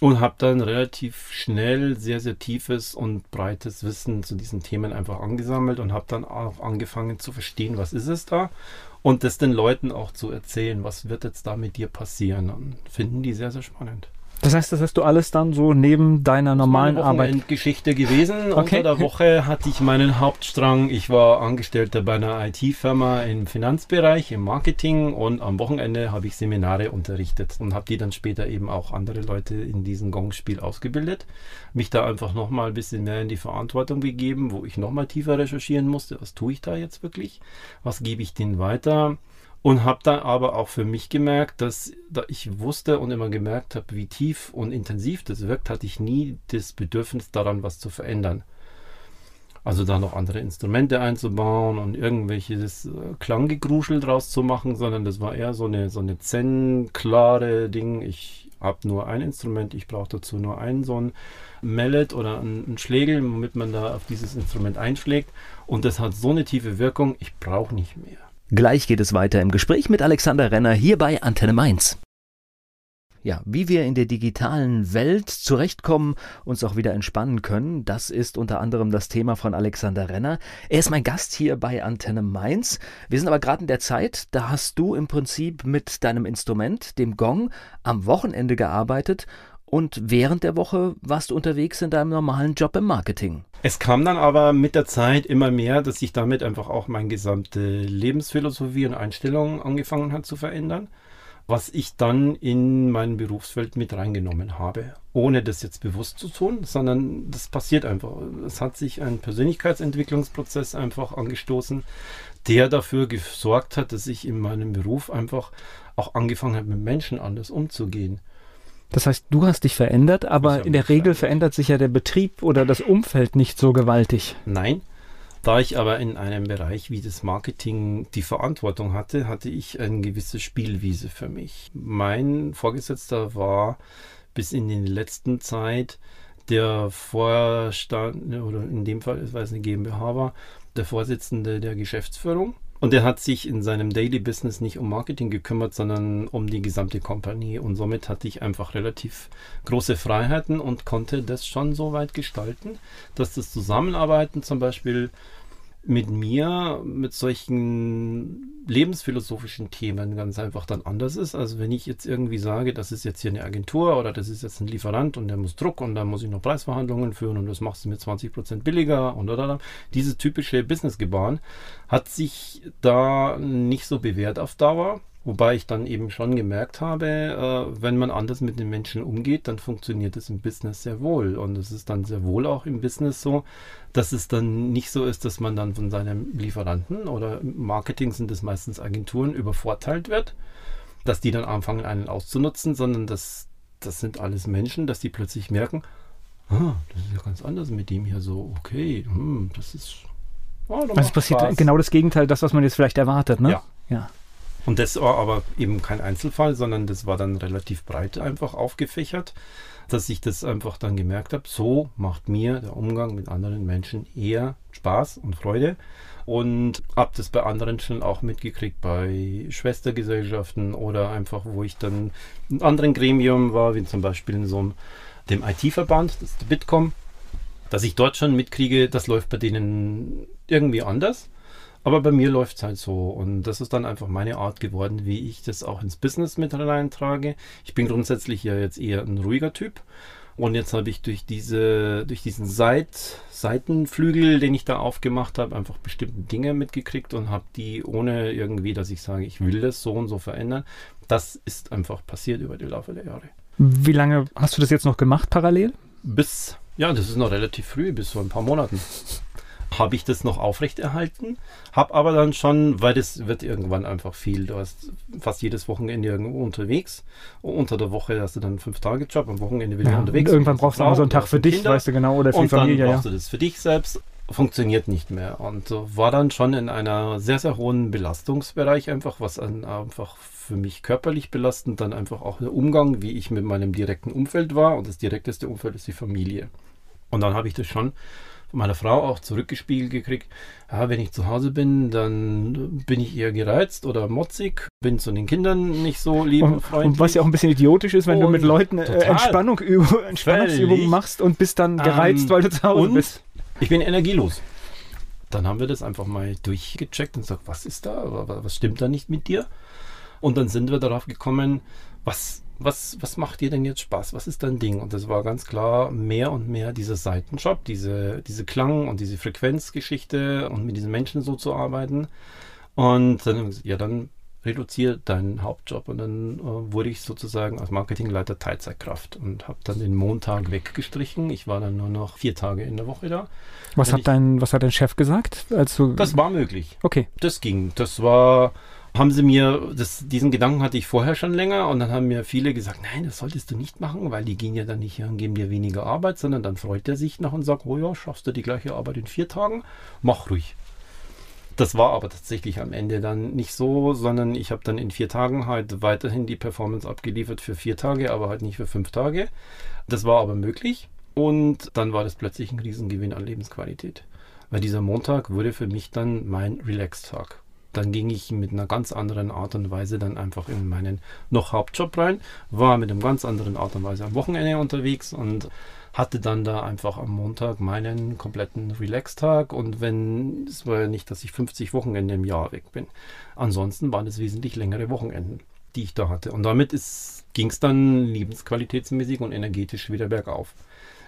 Und habe dann relativ schnell sehr, sehr tiefes und breites Wissen zu diesen Themen einfach angesammelt und habe dann auch angefangen zu verstehen, was ist es da und das den Leuten auch zu erzählen, was wird jetzt da mit dir passieren und finden die sehr, sehr spannend. Das heißt, das hast du alles dann so neben deiner normalen das war eine Arbeit. Geschichte gewesen. Okay. Unter der Woche hatte ich meinen Hauptstrang. Ich war Angestellter bei einer IT-Firma im Finanzbereich, im Marketing und am Wochenende habe ich Seminare unterrichtet und habe die dann später eben auch andere Leute in diesem Gongspiel ausgebildet. Mich da einfach nochmal ein bisschen mehr in die Verantwortung gegeben, wo ich nochmal tiefer recherchieren musste. Was tue ich da jetzt wirklich? Was gebe ich denen weiter? Und habe dann aber auch für mich gemerkt, dass da ich wusste und immer gemerkt habe, wie tief und intensiv das wirkt, hatte ich nie das Bedürfnis daran, was zu verändern. Also da noch andere Instrumente einzubauen und irgendwelches äh, Klanggegruschel draus zu machen, sondern das war eher so eine, so eine Zen-klare Ding. Ich habe nur ein Instrument, ich brauche dazu nur einen so ein Mallet oder einen Schlägel, womit man da auf dieses Instrument einschlägt. Und das hat so eine tiefe Wirkung, ich brauche nicht mehr. Gleich geht es weiter im Gespräch mit Alexander Renner hier bei Antenne Mainz. Ja, wie wir in der digitalen Welt zurechtkommen, uns auch wieder entspannen können, das ist unter anderem das Thema von Alexander Renner. Er ist mein Gast hier bei Antenne Mainz. Wir sind aber gerade in der Zeit, da hast du im Prinzip mit deinem Instrument, dem Gong, am Wochenende gearbeitet und während der Woche warst du unterwegs in deinem normalen Job im Marketing. Es kam dann aber mit der Zeit immer mehr, dass sich damit einfach auch meine gesamte Lebensphilosophie und Einstellung angefangen hat zu verändern, was ich dann in mein Berufsfeld mit reingenommen habe, ohne das jetzt bewusst zu tun, sondern das passiert einfach. Es hat sich ein Persönlichkeitsentwicklungsprozess einfach angestoßen, der dafür gesorgt hat, dass ich in meinem Beruf einfach auch angefangen habe, mit Menschen anders umzugehen. Das heißt, du hast dich verändert, aber in der Regel verändert. verändert sich ja der Betrieb oder das Umfeld nicht so gewaltig. Nein. Da ich aber in einem Bereich wie das Marketing die Verantwortung hatte, hatte ich eine gewisse Spielwiese für mich. Mein Vorgesetzter war bis in die letzten Zeit der Vorstand, oder in dem Fall, weil es eine GmbH war, der Vorsitzende der Geschäftsführung. Und er hat sich in seinem Daily Business nicht um Marketing gekümmert, sondern um die gesamte Kompanie. Und somit hatte ich einfach relativ große Freiheiten und konnte das schon so weit gestalten, dass das Zusammenarbeiten zum Beispiel mit mir, mit solchen lebensphilosophischen Themen ganz einfach dann anders ist. Also wenn ich jetzt irgendwie sage, das ist jetzt hier eine Agentur oder das ist jetzt ein Lieferant und der muss Druck und dann muss ich noch Preisverhandlungen führen und das machst du mit 20% billiger und oder, oder. Dieses typische Businessgebaren hat sich da nicht so bewährt auf Dauer. Wobei ich dann eben schon gemerkt habe, äh, wenn man anders mit den Menschen umgeht, dann funktioniert es im Business sehr wohl. Und es ist dann sehr wohl auch im Business so, dass es dann nicht so ist, dass man dann von seinem Lieferanten oder im Marketing sind es meistens Agenturen übervorteilt wird, dass die dann anfangen, einen auszunutzen, sondern dass das sind alles Menschen, dass die plötzlich merken, ah, das ist ja ganz anders mit dem hier so, okay, hm, das ist. Oh, Also es passiert Spaß. genau das Gegenteil, das, was man jetzt vielleicht erwartet, ne? Ja. ja. Und das war aber eben kein Einzelfall, sondern das war dann relativ breit einfach aufgefächert, dass ich das einfach dann gemerkt habe, so macht mir der Umgang mit anderen Menschen eher Spaß und Freude. Und habe das bei anderen schon auch mitgekriegt, bei Schwestergesellschaften oder einfach, wo ich dann in anderen Gremium war, wie zum Beispiel in so einem dem IT-Verband, das ist der Bitkom, dass ich dort schon mitkriege, das läuft bei denen irgendwie anders. Aber bei mir läuft es halt so. Und das ist dann einfach meine Art geworden, wie ich das auch ins Business mit reintrage. Ich bin grundsätzlich ja jetzt eher ein ruhiger Typ. Und jetzt habe ich durch diese, durch diesen Seit, Seitenflügel, den ich da aufgemacht habe, einfach bestimmte Dinge mitgekriegt und habe die ohne irgendwie, dass ich sage, ich will das so und so verändern. Das ist einfach passiert über die Laufe der Jahre. Wie lange hast du das jetzt noch gemacht parallel? Bis, ja, das ist noch relativ früh, bis vor ein paar Monaten. Habe ich das noch aufrechterhalten, habe aber dann schon, weil das wird irgendwann einfach viel. Du hast fast jedes Wochenende irgendwo unterwegs. Unter der Woche hast du dann fünf Tage Job, am Wochenende wieder Ja, unterwegs. irgendwann brauchst du auch so einen Tag für dich, Kinder. weißt du genau, oder für die Und dann Familie, ja. brauchst du das für dich selbst. Funktioniert nicht mehr. Und war dann schon in einer sehr, sehr hohen Belastungsbereich einfach, was an, einfach für mich körperlich belastend, dann einfach auch der Umgang, wie ich mit meinem direkten Umfeld war. Und das direkteste Umfeld ist die Familie. Und dann habe ich das schon von meiner Frau auch zurückgespiegelt gekriegt, ja, wenn ich zu Hause bin, dann bin ich eher gereizt oder motzig, bin zu den Kindern nicht so lieb und, und freundlich. Und was ja auch ein bisschen idiotisch ist, wenn und du mit Leuten äh, Entspannung, Entspannungsübungen machst und bist dann gereizt, ähm, weil du zu Hause und bist. Ich bin energielos. Dann haben wir das einfach mal durchgecheckt und gesagt, was ist da? Was stimmt da nicht mit dir? Und dann sind wir darauf gekommen, was was, was macht dir denn jetzt Spaß? Was ist dein Ding? Und das war ganz klar mehr und mehr dieser Seitenjob, diese, diese Klang- und diese Frequenzgeschichte und mit diesen Menschen so zu arbeiten. Und dann, ja, dann reduziert deinen Hauptjob. Und dann äh, wurde ich sozusagen als Marketingleiter Teilzeitkraft und habe dann den Montag weggestrichen. Ich war dann nur noch vier Tage in der Woche da. Was, hat, ich, dein, was hat dein Chef gesagt? Als das war möglich. Okay. Das ging. Das war haben sie mir, das, diesen Gedanken hatte ich vorher schon länger und dann haben mir viele gesagt, nein, das solltest du nicht machen, weil die gehen ja dann nicht hier und geben dir weniger Arbeit, sondern dann freut er sich noch und sagt, oh ja, schaffst du die gleiche Arbeit in vier Tagen, mach ruhig. Das war aber tatsächlich am Ende dann nicht so, sondern ich habe dann in vier Tagen halt weiterhin die Performance abgeliefert für vier Tage, aber halt nicht für fünf Tage. Das war aber möglich und dann war das plötzlich ein Riesengewinn an Lebensqualität. Weil dieser Montag wurde für mich dann mein Relax-Tag dann ging ich mit einer ganz anderen Art und Weise dann einfach in meinen noch Hauptjob rein, war mit einem ganz anderen Art und Weise am Wochenende unterwegs und hatte dann da einfach am Montag meinen kompletten Relax-Tag und wenn, es war ja nicht, dass ich 50 Wochenende im Jahr weg bin. Ansonsten waren es wesentlich längere Wochenenden, die ich da hatte. Und damit ging es dann lebensqualitätsmäßig und energetisch wieder bergauf.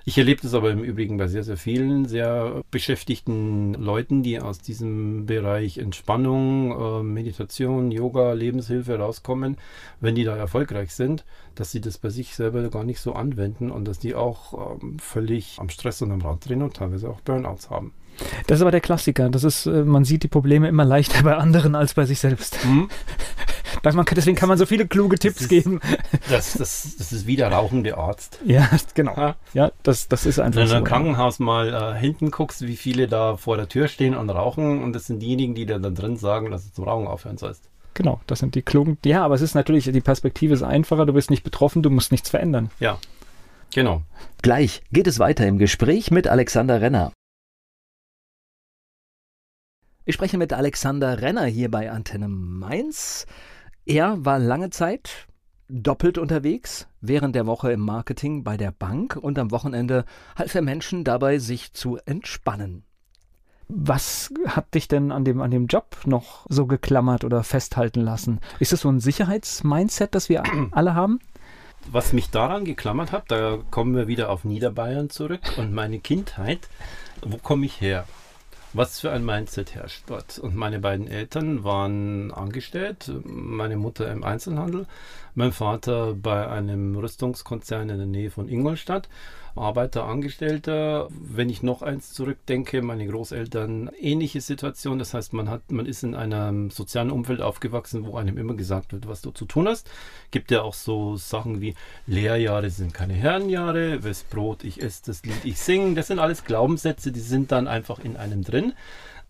Ich erlebe das aber im Übrigen bei sehr, sehr vielen sehr beschäftigten Leuten, die aus diesem Bereich Entspannung, äh, Meditation, Yoga, Lebenshilfe rauskommen, wenn die da erfolgreich sind, dass sie das bei sich selber gar nicht so anwenden und dass die auch ähm, völlig am Stress und am Rad drehen und teilweise auch Burnouts haben. Das ist aber der Klassiker. Das ist, äh, man sieht die Probleme immer leichter bei anderen als bei sich selbst. Mhm. Man kann, deswegen kann man so viele kluge Tipps das ist, geben. Das, das, das ist wie der rauchende Arzt. Ja, genau. Ja, das, das ist einfach Wenn du im Krankenhaus mal äh, hinten guckst, wie viele da vor der Tür stehen und rauchen und das sind diejenigen, die dir dann drin sagen, dass du zum Rauchen aufhören sollst. Genau, das sind die klugen. Ja, aber es ist natürlich, die Perspektive ist einfacher, du bist nicht betroffen, du musst nichts verändern. Ja, genau. Gleich geht es weiter im Gespräch mit Alexander Renner. Ich spreche mit Alexander Renner hier bei Antenne Mainz. Er war lange Zeit doppelt unterwegs, während der Woche im Marketing bei der Bank und am Wochenende half er Menschen dabei, sich zu entspannen. Was hat dich denn an dem, an dem Job noch so geklammert oder festhalten lassen? Ist es so ein Sicherheitsmindset, das wir alle haben? Was mich daran geklammert hat, da kommen wir wieder auf Niederbayern zurück und meine Kindheit. Wo komme ich her? Was für ein Mindset herrscht dort. Und meine beiden Eltern waren angestellt, meine Mutter im Einzelhandel, mein Vater bei einem Rüstungskonzern in der Nähe von Ingolstadt. Arbeiter, Angestellter. Wenn ich noch eins zurückdenke, meine Großeltern, ähnliche Situation. Das heißt, man hat, man ist in einem sozialen Umfeld aufgewachsen, wo einem immer gesagt wird, was du zu tun hast. Gibt ja auch so Sachen wie Lehrjahre sind keine Herrenjahre, wes Brot ich esse, das Lied ich singe. Das sind alles Glaubenssätze, die sind dann einfach in einem drin.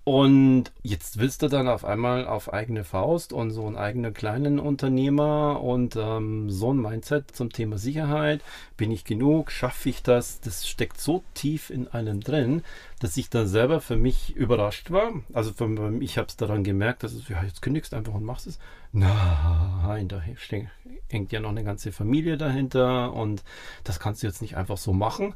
Und jetzt willst du dann auf einmal auf eigene Faust und so einen eigenen kleinen Unternehmer und ähm, so ein Mindset zum Thema Sicherheit. Bin ich genug? Schaffe ich das? Das steckt so tief in einem drin, dass ich dann selber für mich überrascht war. Also für, ich habe es daran gemerkt, dass es, ja, jetzt kündigst einfach und machst es. Nein, da hängt ja noch eine ganze Familie dahinter und das kannst du jetzt nicht einfach so machen.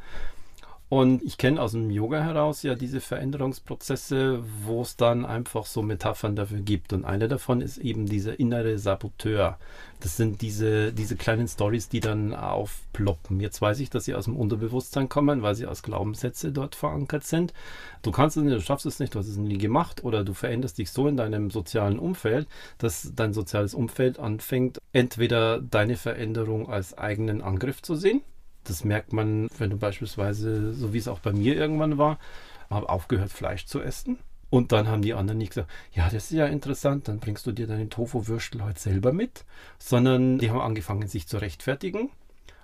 Und ich kenne aus dem Yoga heraus ja diese Veränderungsprozesse, wo es dann einfach so Metaphern dafür gibt. Und eine davon ist eben dieser innere Saboteur. Das sind diese, diese kleinen Stories, die dann aufploppen. Jetzt weiß ich, dass sie aus dem Unterbewusstsein kommen, weil sie als Glaubenssätze dort verankert sind. Du kannst es nicht, du schaffst es nicht, du hast es nie gemacht oder du veränderst dich so in deinem sozialen Umfeld, dass dein soziales Umfeld anfängt, entweder deine Veränderung als eigenen Angriff zu sehen das merkt man, wenn du beispielsweise, so wie es auch bei mir irgendwann war, habe aufgehört, Fleisch zu essen. Und dann haben die anderen nicht gesagt, ja, das ist ja interessant, dann bringst du dir deinen Tofu-Würstel heute selber mit, sondern die haben angefangen, sich zu rechtfertigen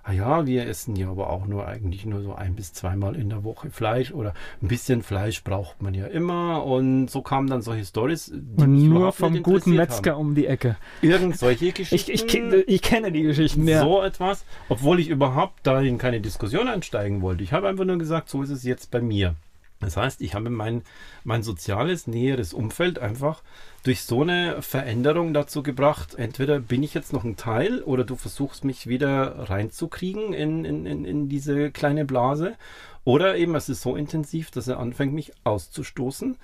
ah ja, wir essen ja aber auch nur eigentlich nur so ein bis zweimal in der Woche Fleisch oder ein bisschen Fleisch braucht man ja immer und so kamen dann solche Stories. Und nur vom guten Metzger haben. um die Ecke. Irgend solche Geschichten. ich, ich, ich, kenne die Geschichten, ja. So etwas, obwohl ich überhaupt dahin keine Diskussion einsteigen wollte. Ich habe einfach nur gesagt, so ist es jetzt bei mir. Das heißt, ich habe mein, mein soziales, näheres Umfeld einfach durch so eine Veränderung dazu gebracht, entweder bin ich jetzt noch ein Teil oder du versuchst mich wieder reinzukriegen in, in, in, in diese kleine Blase. Oder eben es ist so intensiv, dass er anfängt, mich auszustoßen.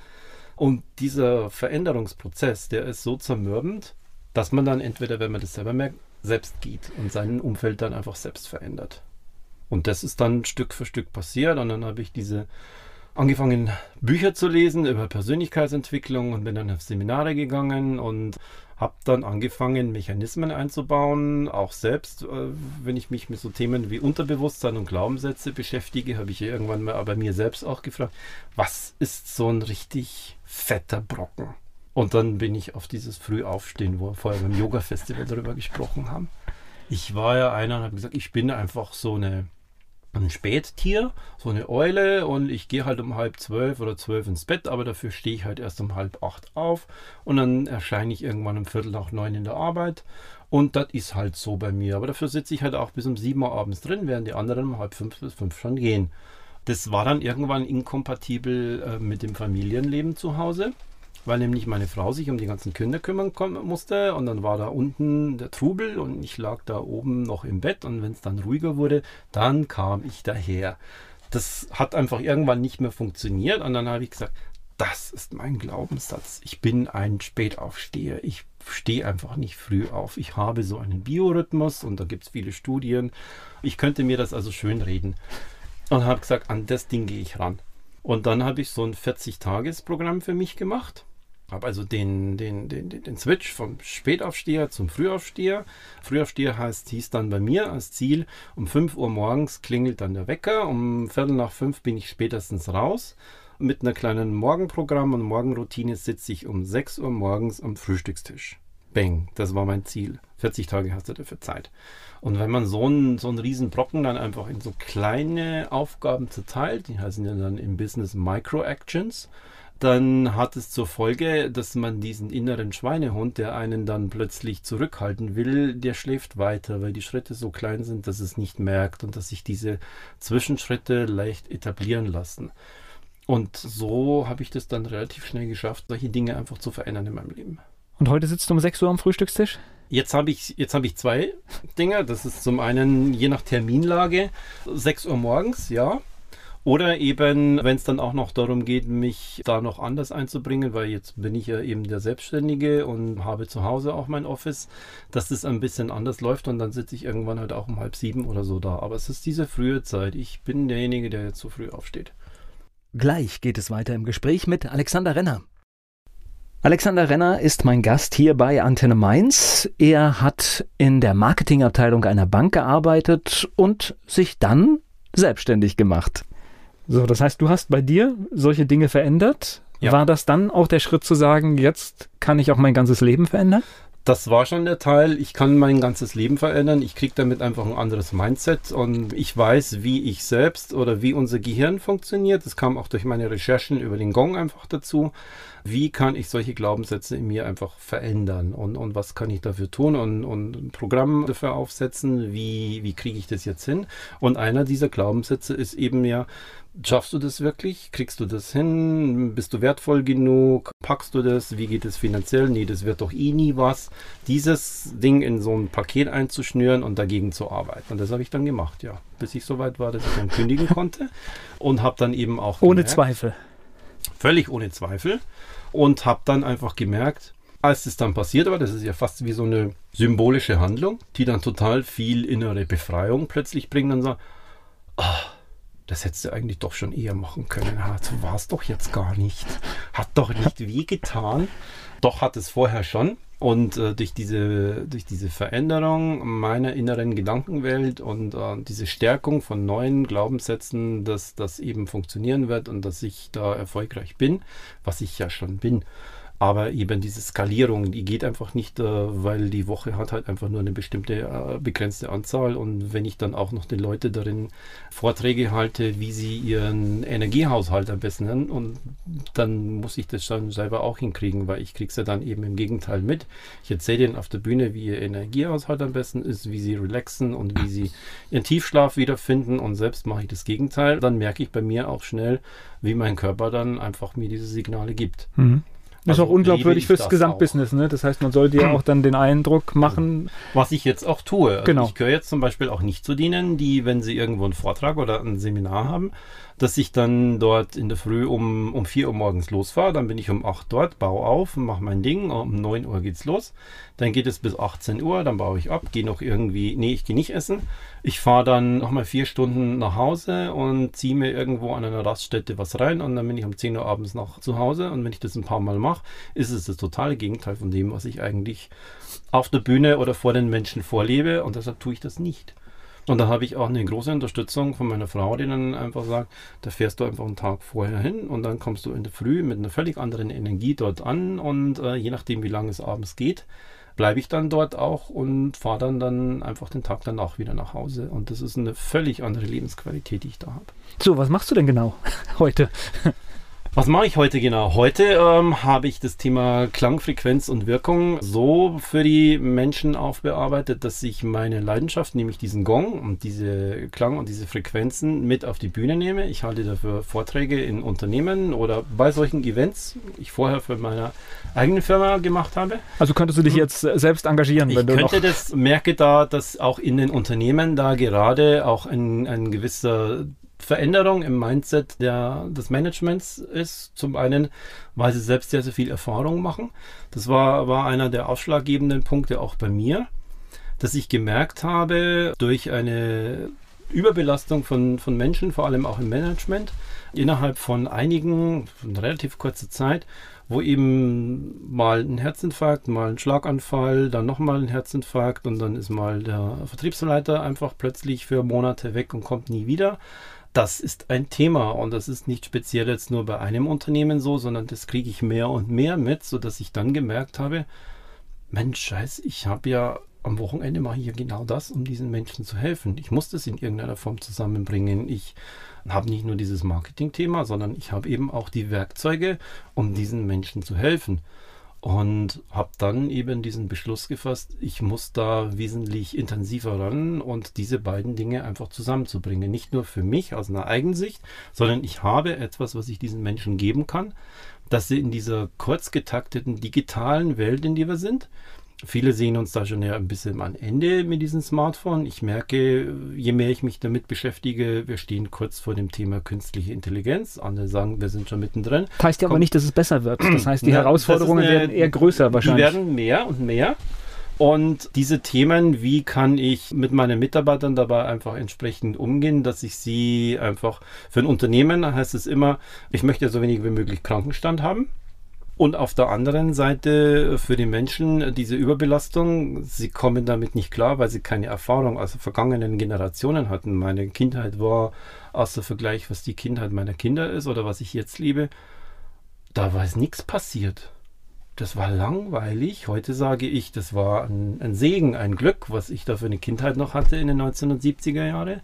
Und dieser Veränderungsprozess, der ist so zermürbend, dass man dann entweder, wenn man das selber merkt, selbst geht und sein Umfeld dann einfach selbst verändert. Und das ist dann Stück für Stück passiert. Und dann habe ich diese angefangen, Bücher zu lesen über Persönlichkeitsentwicklung und bin dann auf Seminare gegangen und habe dann angefangen, Mechanismen einzubauen. Auch selbst, äh, wenn ich mich mit so Themen wie Unterbewusstsein und Glaubenssätze beschäftige, habe ich irgendwann mal bei mir selbst auch gefragt, was ist so ein richtig fetter Brocken? Und dann bin ich auf dieses Frühaufstehen, wo wir vorher beim Yoga-Festival darüber gesprochen haben. Ich war ja einer und habe gesagt, ich bin einfach so eine ein Spättier, so eine Eule und ich gehe halt um halb zwölf oder zwölf ins Bett, aber dafür stehe ich halt erst um halb acht auf und dann erscheine ich irgendwann um Viertel nach neun in der Arbeit und das ist halt so bei mir. Aber dafür sitze ich halt auch bis um sieben Uhr abends drin, während die anderen um halb fünf bis fünf schon gehen. Das war dann irgendwann inkompatibel äh, mit dem Familienleben zu Hause weil nämlich meine Frau sich um die ganzen Kinder kümmern musste und dann war da unten der Trubel und ich lag da oben noch im Bett und wenn es dann ruhiger wurde, dann kam ich daher. Das hat einfach irgendwann nicht mehr funktioniert und dann habe ich gesagt, das ist mein Glaubenssatz. Ich bin ein Spätaufsteher. Ich stehe einfach nicht früh auf. Ich habe so einen Biorhythmus und da gibt es viele Studien. Ich könnte mir das also schön reden. Und habe gesagt, an das Ding gehe ich ran. Und dann habe ich so ein 40-Tages-Programm für mich gemacht habe also den, den, den, den Switch vom Spätaufsteher zum Frühaufsteher. Frühaufsteher heißt, hieß dann bei mir als Ziel, um 5 Uhr morgens klingelt dann der Wecker, um Viertel nach fünf bin ich spätestens raus. Mit einer kleinen Morgenprogramm und Morgenroutine sitze ich um 6 Uhr morgens am Frühstückstisch. Bang, das war mein Ziel. 40 Tage hast du dafür Zeit. Und wenn man so einen, so einen riesen Brocken dann einfach in so kleine Aufgaben zerteilt, die heißen ja dann im Business Micro Actions, dann hat es zur Folge, dass man diesen inneren Schweinehund, der einen dann plötzlich zurückhalten will, der schläft weiter, weil die Schritte so klein sind, dass es nicht merkt und dass sich diese Zwischenschritte leicht etablieren lassen. Und so habe ich das dann relativ schnell geschafft, solche Dinge einfach zu verändern in meinem Leben. Und heute sitzt du um 6 Uhr am Frühstückstisch? Jetzt habe ich, jetzt ich zwei Dinge. Das ist zum einen je nach Terminlage 6 Uhr morgens, ja. Oder eben, wenn es dann auch noch darum geht, mich da noch anders einzubringen, weil jetzt bin ich ja eben der Selbstständige und habe zu Hause auch mein Office, dass das ein bisschen anders läuft und dann sitze ich irgendwann halt auch um halb sieben oder so da. Aber es ist diese frühe Zeit. Ich bin derjenige, der jetzt so früh aufsteht. Gleich geht es weiter im Gespräch mit Alexander Renner. Alexander Renner ist mein Gast hier bei Antenne Mainz. Er hat in der Marketingabteilung einer Bank gearbeitet und sich dann selbstständig gemacht. So, das heißt, du hast bei dir solche Dinge verändert. Ja. War das dann auch der Schritt zu sagen, jetzt kann ich auch mein ganzes Leben verändern? Das war schon der Teil. Ich kann mein ganzes Leben verändern. Ich kriege damit einfach ein anderes Mindset und ich weiß, wie ich selbst oder wie unser Gehirn funktioniert. Das kam auch durch meine Recherchen über den Gong einfach dazu. Wie kann ich solche Glaubenssätze in mir einfach verändern und, und was kann ich dafür tun und, und ein Programm dafür aufsetzen? Wie, wie kriege ich das jetzt hin? Und einer dieser Glaubenssätze ist eben ja, Schaffst du das wirklich? Kriegst du das hin? Bist du wertvoll genug? Packst du das? Wie geht es finanziell? Nee, das wird doch eh nie was. Dieses Ding in so ein Paket einzuschnüren und dagegen zu arbeiten. Und das habe ich dann gemacht, ja. Bis ich soweit war, dass ich dann kündigen konnte. Und habe dann eben auch. Ohne gemerkt, Zweifel. Völlig ohne Zweifel. Und habe dann einfach gemerkt, als das dann passiert war, das ist ja fast wie so eine symbolische Handlung, die dann total viel innere Befreiung plötzlich bringt und sagt, oh, das hättest du eigentlich doch schon eher machen können. so war es doch jetzt gar nicht. Hat doch nicht wehgetan. Doch hat es vorher schon. Und äh, durch, diese, durch diese Veränderung meiner inneren Gedankenwelt und äh, diese Stärkung von neuen Glaubenssätzen, dass das eben funktionieren wird und dass ich da erfolgreich bin, was ich ja schon bin, Aber eben diese Skalierung, die geht einfach nicht, äh, weil die Woche hat halt einfach nur eine bestimmte äh, begrenzte Anzahl. Und wenn ich dann auch noch den Leuten darin Vorträge halte, wie sie ihren Energiehaushalt am besten nennen, und dann muss ich das dann selber auch hinkriegen, weil ich es ja dann eben im Gegenteil mit. Ich erzähle ihnen auf der Bühne, wie ihr Energiehaushalt am besten ist, wie sie relaxen und wie sie ihren Tiefschlaf wiederfinden. Und selbst mache ich das Gegenteil. Dann merke ich bei mir auch schnell, wie mein Körper dann einfach mir diese Signale gibt. Mhm. Das ist also auch unglaubwürdig fürs Gesamtbusiness. Ne? Das heißt, man sollte ja auch dann den Eindruck machen. Was ich jetzt auch tue. Also genau. Ich gehöre jetzt zum Beispiel auch nicht zu denen, die, wenn sie irgendwo einen Vortrag oder ein Seminar haben, dass ich dann dort in der Früh um, um 4 Uhr morgens losfahre. Dann bin ich um 8 dort, baue auf, mache mein Ding. Um 9 Uhr geht's los. Dann geht es bis 18 Uhr, dann baue ich ab, gehe noch irgendwie, nee, ich gehe nicht essen. Ich fahre dann nochmal vier Stunden nach Hause und ziehe mir irgendwo an einer Raststätte was rein und dann bin ich um 10 Uhr abends noch zu Hause. Und wenn ich das ein paar Mal mache, ist es das totale Gegenteil von dem, was ich eigentlich auf der Bühne oder vor den Menschen vorlebe und deshalb tue ich das nicht. Und da habe ich auch eine große Unterstützung von meiner Frau, die dann einfach sagt, da fährst du einfach einen Tag vorher hin und dann kommst du in der Früh mit einer völlig anderen Energie dort an und äh, je nachdem, wie lange es abends geht, bleibe ich dann dort auch und fahre dann, dann einfach den Tag danach wieder nach Hause. Und das ist eine völlig andere Lebensqualität, die ich da habe. So, was machst du denn genau heute? Was mache ich heute genau? Heute ähm, habe ich das Thema Klangfrequenz und Wirkung so für die Menschen aufbearbeitet, dass ich meine Leidenschaft, nämlich diesen Gong und diese Klang und diese Frequenzen mit auf die Bühne nehme. Ich halte dafür Vorträge in Unternehmen oder bei solchen Events, die ich vorher für meine eigene Firma gemacht habe. Also könntest du dich hm. jetzt selbst engagieren, wenn ich du könnte noch das merke da, dass auch in den Unternehmen da gerade auch ein, ein gewisser Veränderung im Mindset der, des Managements ist. Zum einen, weil sie selbst sehr, sehr viel Erfahrung machen. Das war, war einer der ausschlaggebenden Punkte auch bei mir, dass ich gemerkt habe, durch eine Überbelastung von, von Menschen, vor allem auch im Management, innerhalb von einigen, von relativ kurzer Zeit, wo eben mal ein Herzinfarkt, mal ein Schlaganfall, dann nochmal ein Herzinfarkt und dann ist mal der Vertriebsleiter einfach plötzlich für Monate weg und kommt nie wieder das ist ein Thema und das ist nicht speziell jetzt nur bei einem Unternehmen so, sondern das kriege ich mehr und mehr mit, sodass ich dann gemerkt habe, Mensch, scheiß, ich habe ja am Wochenende mache ich ja genau das, um diesen Menschen zu helfen. Ich muss das in irgendeiner Form zusammenbringen. Ich habe nicht nur dieses Marketing-Thema, sondern ich habe eben auch die Werkzeuge, um diesen Menschen zu helfen und habe dann eben diesen Beschluss gefasst, ich muss da wesentlich intensiver ran und diese beiden Dinge einfach zusammenzubringen. Nicht nur für mich aus einer Eigensicht, sondern ich habe etwas, was ich diesen Menschen geben kann, dass sie in dieser kurz getakteten digitalen Welt, in der wir sind, Viele sehen uns da schon ja ein bisschen am Ende mit diesem Smartphone. Ich merke, je mehr ich mich damit beschäftige, wir stehen kurz vor dem Thema künstliche Intelligenz. Andere sagen, wir sind schon mittendrin. Das heißt ja aber nicht, dass es besser wird. Das heißt, die Na, Herausforderungen eine, werden eher größer wahrscheinlich. Die werden mehr und mehr. Und diese Themen, wie kann ich mit meinen Mitarbeitern dabei einfach entsprechend umgehen, dass ich sie einfach für ein Unternehmen heißt es immer, ich möchte so wenig wie möglich Krankenstand haben. Und auf der anderen Seite für die Menschen diese Überbelastung, sie kommen damit nicht klar, weil sie keine Erfahrung aus vergangenen Generationen hatten. Meine Kindheit war außer Vergleich, was die Kindheit meiner Kinder ist oder was ich jetzt liebe, da war es nichts passiert. Das war langweilig. Heute sage ich, das war ein, ein Segen, ein Glück, was ich da für eine Kindheit noch hatte in den 1970er Jahren.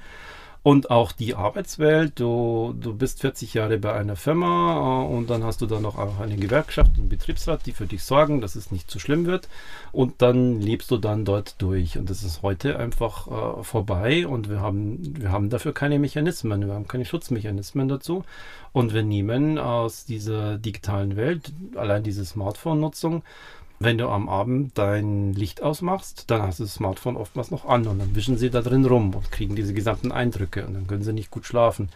Und auch die Arbeitswelt, du, du bist 40 Jahre bei einer Firma äh, und dann hast du da noch eine Gewerkschaft einen Betriebsrat, die für dich sorgen, dass es nicht zu schlimm wird. Und dann lebst du dann dort durch. Und das ist heute einfach äh, vorbei und wir haben, wir haben dafür keine Mechanismen, wir haben keine Schutzmechanismen dazu. Und wir nehmen aus dieser digitalen Welt, allein diese Smartphone-Nutzung, wenn du am Abend dein Licht ausmachst, dann hast du das Smartphone oftmals noch an und dann wischen sie da drin rum und kriegen diese gesamten Eindrücke und dann können sie nicht gut schlafen.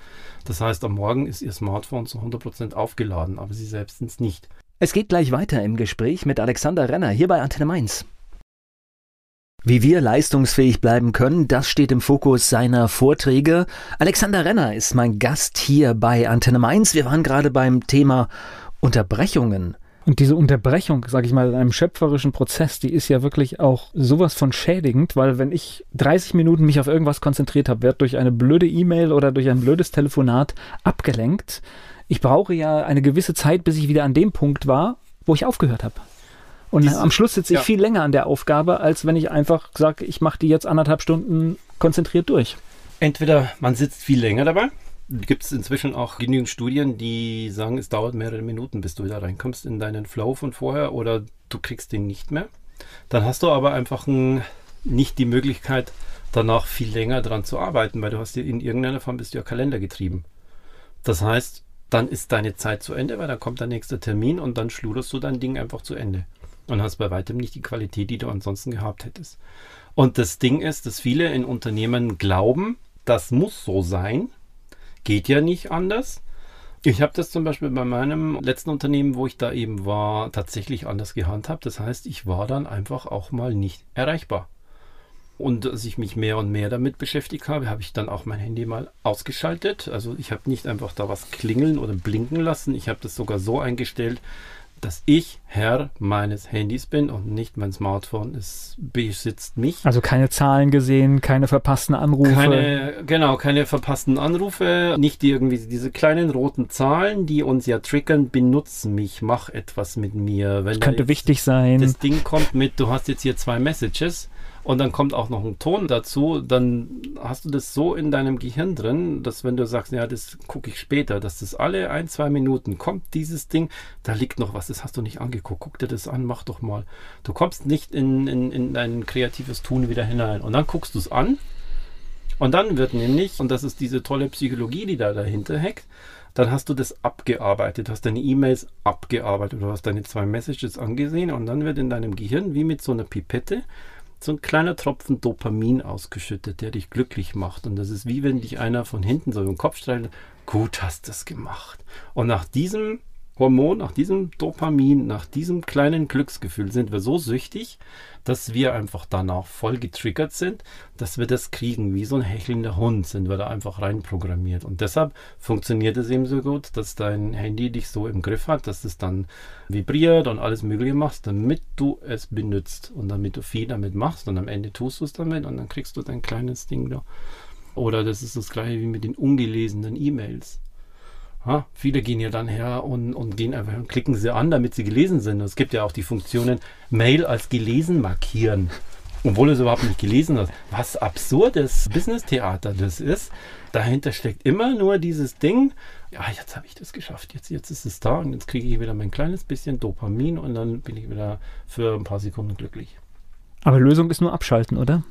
Das heißt, am Morgen ist ihr Smartphone zu 100% aufgeladen, aber sie selbst sind es nicht. Es geht gleich weiter im Gespräch mit Alexander Renner hier bei Antenne Mainz. Wie wir leistungsfähig bleiben können, das steht im Fokus seiner Vorträge. Alexander Renner ist mein Gast hier bei Antenne Mainz. Wir waren gerade beim Thema Unterbrechungen. Und diese Unterbrechung, sage ich mal, in einem schöpferischen Prozess, die ist ja wirklich auch sowas von schädigend, weil wenn ich 30 Minuten mich auf irgendwas konzentriert habe, werde durch eine blöde E-Mail oder durch ein blödes Telefonat abgelenkt. Ich brauche ja eine gewisse Zeit, bis ich wieder an dem Punkt war, wo ich aufgehört habe. Und Diese- am Schluss sitze ich ja. viel länger an der Aufgabe, als wenn ich einfach sage, ich mache die jetzt anderthalb Stunden konzentriert durch. Entweder man sitzt viel länger dabei. Gibt es inzwischen auch genügend Studien, die sagen, es dauert mehrere Minuten, bis du wieder reinkommst in deinen Flow von vorher oder du kriegst den nicht mehr. Dann hast du aber einfach ein, nicht die Möglichkeit, danach viel länger dran zu arbeiten, weil du hast dir in irgendeiner Form bist du ja Kalender getrieben. Das heißt, dann ist deine Zeit zu Ende, weil dann kommt der nächste Termin und dann schluderst du dein Ding einfach zu Ende. Und hast bei weitem nicht die Qualität, die du ansonsten gehabt hättest. Und das Ding ist, dass viele in Unternehmen glauben, das muss so sein. Geht ja nicht anders. Ich habe das zum Beispiel bei meinem letzten Unternehmen, wo ich da eben war, tatsächlich anders gehandhabt. Das heißt, ich war dann einfach auch mal nicht erreichbar. Und als ich mich mehr und mehr damit beschäftigt habe, habe ich dann auch mein Handy mal ausgeschaltet. Also ich habe nicht einfach da was klingeln oder blinken lassen. Ich habe das sogar so eingestellt, dass ich Herr meines Handys bin und nicht mein Smartphone. Es besitzt mich. Also keine Zahlen gesehen, keine verpassten Anrufe. Keine, genau, keine verpassten Anrufe, nicht irgendwie diese kleinen roten Zahlen, die uns ja triggern, benutz mich, mach etwas mit mir. Wenn da könnte jetzt wichtig sein. Das Ding kommt mit, du hast jetzt hier zwei Messages und dann kommt auch noch ein Ton dazu, dann hast du das so in deinem Gehirn drin, dass wenn du sagst, ja, das gucke ich später, dass das alle ein, zwei Minuten kommt, dieses Ding, da liegt noch was, das hast du nicht angeguckt, guck dir das an, mach doch mal. Du kommst nicht in, in, in dein kreatives Tun wieder hinein. Und dann guckst du es an. Und dann wird nämlich, und das ist diese tolle Psychologie, die da dahinter hängt, dann hast du das abgearbeitet, hast deine E-Mails abgearbeitet, du hast deine zwei Messages angesehen. Und dann wird in deinem Gehirn wie mit so einer Pipette so ein kleiner Tropfen Dopamin ausgeschüttet, der dich glücklich macht. Und das ist wie wenn dich einer von hinten so im Kopf streichelt, gut hast du es gemacht. Und nach diesem Hormon, nach diesem Dopamin, nach diesem kleinen Glücksgefühl sind wir so süchtig, dass wir einfach danach voll getriggert sind, dass wir das kriegen. Wie so ein hechelnder Hund sind wir da einfach reinprogrammiert. Und deshalb funktioniert es eben so gut, dass dein Handy dich so im Griff hat, dass es dann vibriert und alles Mögliche machst, damit du es benutzt und damit du viel damit machst und am Ende tust du es damit und dann kriegst du dein kleines Ding da. Oder das ist das gleiche wie mit den ungelesenen E-Mails. Ha, viele gehen ja dann her und, und gehen einfach und klicken sie an, damit sie gelesen sind. Und es gibt ja auch die Funktionen Mail als gelesen markieren, obwohl es überhaupt nicht gelesen hast. Was absurdes Business-Theater das ist. Dahinter steckt immer nur dieses Ding. Ja, jetzt habe ich das geschafft. Jetzt, jetzt ist es da und jetzt kriege ich wieder mein kleines bisschen Dopamin und dann bin ich wieder für ein paar Sekunden glücklich. Aber Lösung ist nur abschalten, oder?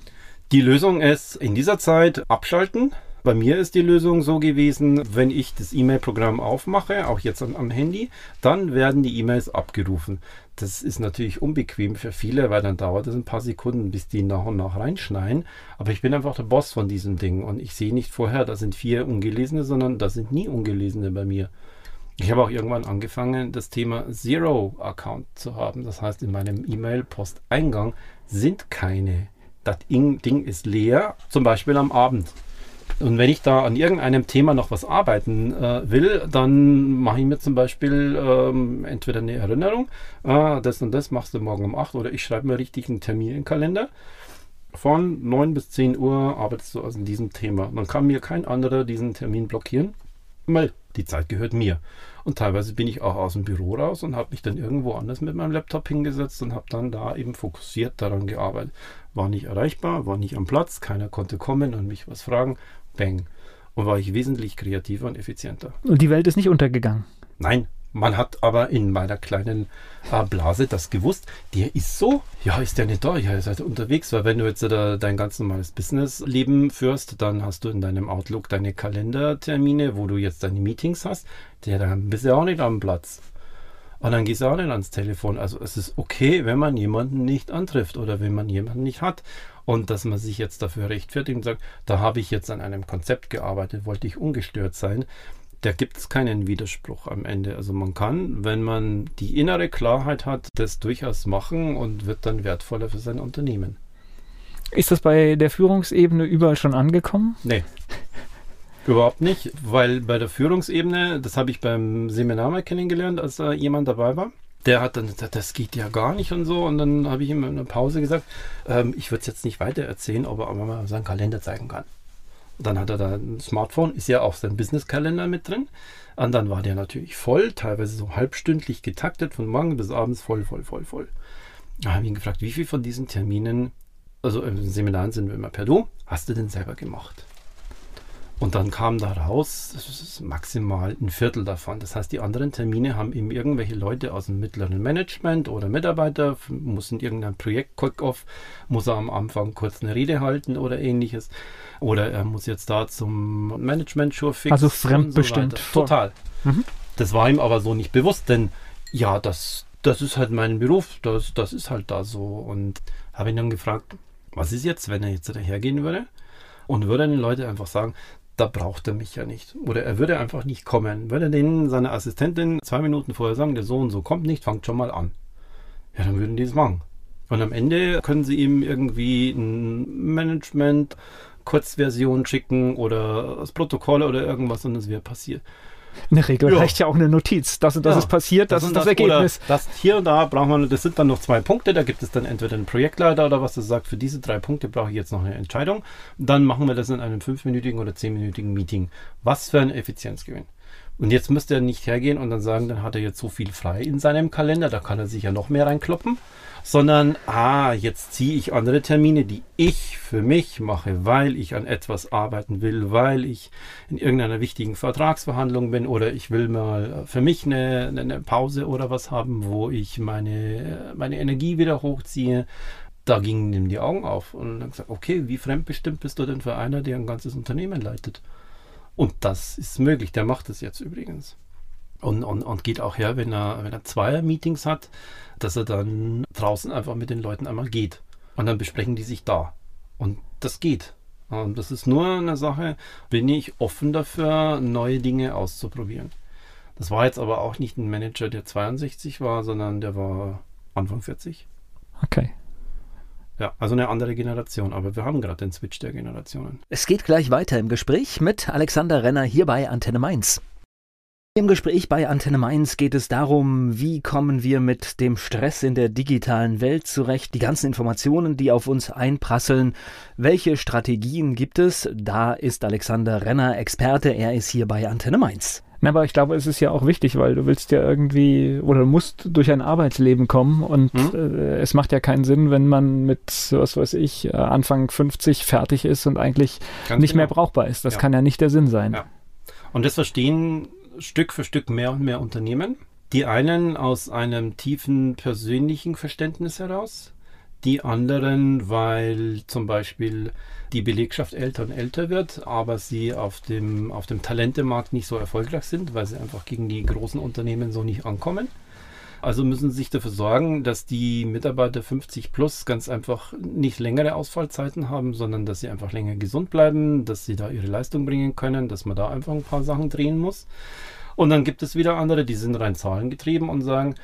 Die Lösung ist in dieser Zeit abschalten. Bei mir ist die Lösung so gewesen, wenn ich das E-Mail-Programm aufmache, auch jetzt am, am Handy, dann werden die E-Mails abgerufen. Das ist natürlich unbequem für viele, weil dann dauert es ein paar Sekunden, bis die nach und nach reinschneien. Aber ich bin einfach der Boss von diesem Ding und ich sehe nicht vorher, da sind vier ungelesene, sondern da sind nie ungelesene bei mir. Ich habe auch irgendwann angefangen, das Thema Zero-Account zu haben. Das heißt, in meinem E-Mail-Posteingang sind keine. Das Ding Ding ist leer, zum Beispiel am Abend. Und wenn ich da an irgendeinem Thema noch was arbeiten äh, will, dann mache ich mir zum Beispiel ähm, entweder eine Erinnerung, ah, das und das machst du morgen um 8 oder ich schreibe mir richtig einen Termin in den Kalender. Von 9 bis 10 Uhr arbeitest du also in diesem Thema. Dann kann mir kein anderer diesen Termin blockieren, weil die Zeit gehört mir. Und teilweise bin ich auch aus dem Büro raus und habe mich dann irgendwo anders mit meinem Laptop hingesetzt und habe dann da eben fokussiert daran gearbeitet. War nicht erreichbar, war nicht am Platz, keiner konnte kommen und mich was fragen. Bang. Und war ich wesentlich kreativer und effizienter. Und die Welt ist nicht untergegangen. Nein, man hat aber in meiner kleinen äh, Blase das gewusst. Der ist so, ja, ist der nicht da? Ja, ihr seid unterwegs, weil wenn du jetzt äh, dein ganz normales Businessleben führst, dann hast du in deinem Outlook deine Kalendertermine, wo du jetzt deine Meetings hast. Der, dann bist du auch nicht am Platz. Und dann gehst du auch nicht ans Telefon. Also es ist okay, wenn man jemanden nicht antrifft oder wenn man jemanden nicht hat. Und dass man sich jetzt dafür rechtfertigt und sagt, da habe ich jetzt an einem Konzept gearbeitet, wollte ich ungestört sein. Da gibt es keinen Widerspruch am Ende. Also man kann, wenn man die innere Klarheit hat, das durchaus machen und wird dann wertvoller für sein Unternehmen. Ist das bei der Führungsebene überall schon angekommen? Nee. Überhaupt nicht, weil bei der Führungsebene, das habe ich beim Seminar mal kennengelernt, als da jemand dabei war. Der hat dann gesagt, das geht ja gar nicht und so. Und dann habe ich ihm in einer Pause gesagt, ähm, ich würde es jetzt nicht weiter erzählen, ob er mal seinen Kalender zeigen kann. Dann hat er da ein Smartphone, ist ja auch sein Business-Kalender mit drin. Und dann war der natürlich voll, teilweise so halbstündlich getaktet, von morgen bis abends voll, voll, voll, voll. Da habe ich ihn gefragt, wie viel von diesen Terminen, also im Seminaren sind wir immer per Du, hast du denn selber gemacht? Und dann kam da raus, das ist maximal ein Viertel davon. Das heißt, die anderen Termine haben eben irgendwelche Leute aus dem mittleren Management oder Mitarbeiter, muss in irgendein Projekt Kick-Off, muss er am Anfang kurz eine Rede halten oder ähnliches. Oder er muss jetzt da zum Management-Sure-Fix. Also fremdbestimmt. So Total. Mhm. Das war ihm aber so nicht bewusst, denn ja, das, das ist halt mein Beruf, das, das ist halt da so. Und habe ihn dann gefragt, was ist jetzt, wenn er jetzt dahergehen würde? Und würde den Leuten einfach sagen, da braucht er mich ja nicht. Oder er würde einfach nicht kommen. Würde denen seine Assistentin zwei Minuten vorher sagen, der so und so kommt nicht, fangt schon mal an. Ja, dann würden die es machen. Und am Ende können sie ihm irgendwie ein Management, Kurzversion schicken oder das Protokoll oder irgendwas und es wäre passiert. In der Regel ja. reicht ja auch eine Notiz. Das und das ja. ist passiert, das, das ist das, das Ergebnis. das hier und da braucht man, das sind dann noch zwei Punkte, da gibt es dann entweder einen Projektleiter oder was, das sagt, für diese drei Punkte brauche ich jetzt noch eine Entscheidung. Dann machen wir das in einem fünfminütigen oder zehnminütigen Meeting. Was für ein Effizienzgewinn. Und jetzt müsste er nicht hergehen und dann sagen, dann hat er jetzt so viel frei in seinem Kalender, da kann er sich ja noch mehr reinkloppen sondern, ah, jetzt ziehe ich andere Termine, die ich für mich mache, weil ich an etwas arbeiten will, weil ich in irgendeiner wichtigen Vertragsverhandlung bin oder ich will mal für mich eine, eine Pause oder was haben, wo ich meine, meine Energie wieder hochziehe. Da gingen ihm die Augen auf und dann gesagt, okay, wie fremdbestimmt bist du denn für einer, der ein ganzes Unternehmen leitet? Und das ist möglich, der macht es jetzt übrigens. Und, und, und geht auch her, wenn er, wenn er Zweier-Meetings hat, dass er dann draußen einfach mit den Leuten einmal geht. Und dann besprechen die sich da. Und das geht. Und das ist nur eine Sache, bin ich offen dafür, neue Dinge auszuprobieren. Das war jetzt aber auch nicht ein Manager, der 62 war, sondern der war Anfang 40. Okay. Ja, also eine andere Generation, aber wir haben gerade den Switch der Generationen. Es geht gleich weiter im Gespräch mit Alexander Renner hier bei Antenne Mainz. Im Gespräch bei Antenne Mainz geht es darum, wie kommen wir mit dem Stress in der digitalen Welt zurecht, die ganzen Informationen, die auf uns einprasseln, welche Strategien gibt es? Da ist Alexander Renner Experte, er ist hier bei Antenne Mainz. Na, aber ich glaube, es ist ja auch wichtig, weil du willst ja irgendwie oder du musst durch ein Arbeitsleben kommen und mhm. äh, es macht ja keinen Sinn, wenn man mit, was weiß ich, äh, Anfang 50 fertig ist und eigentlich Ganz nicht genau. mehr brauchbar ist. Das ja. kann ja nicht der Sinn sein. Ja. Und das verstehen Stück für Stück mehr und mehr Unternehmen. Die einen aus einem tiefen persönlichen Verständnis heraus, die anderen, weil zum Beispiel die Belegschaft älter und älter wird, aber sie auf dem, auf dem Talentemarkt nicht so erfolgreich sind, weil sie einfach gegen die großen Unternehmen so nicht ankommen. Also müssen sie sich dafür sorgen, dass die Mitarbeiter 50 plus ganz einfach nicht längere Ausfallzeiten haben, sondern dass sie einfach länger gesund bleiben, dass sie da ihre Leistung bringen können, dass man da einfach ein paar Sachen drehen muss. Und dann gibt es wieder andere, die sind rein zahlengetrieben und sagen,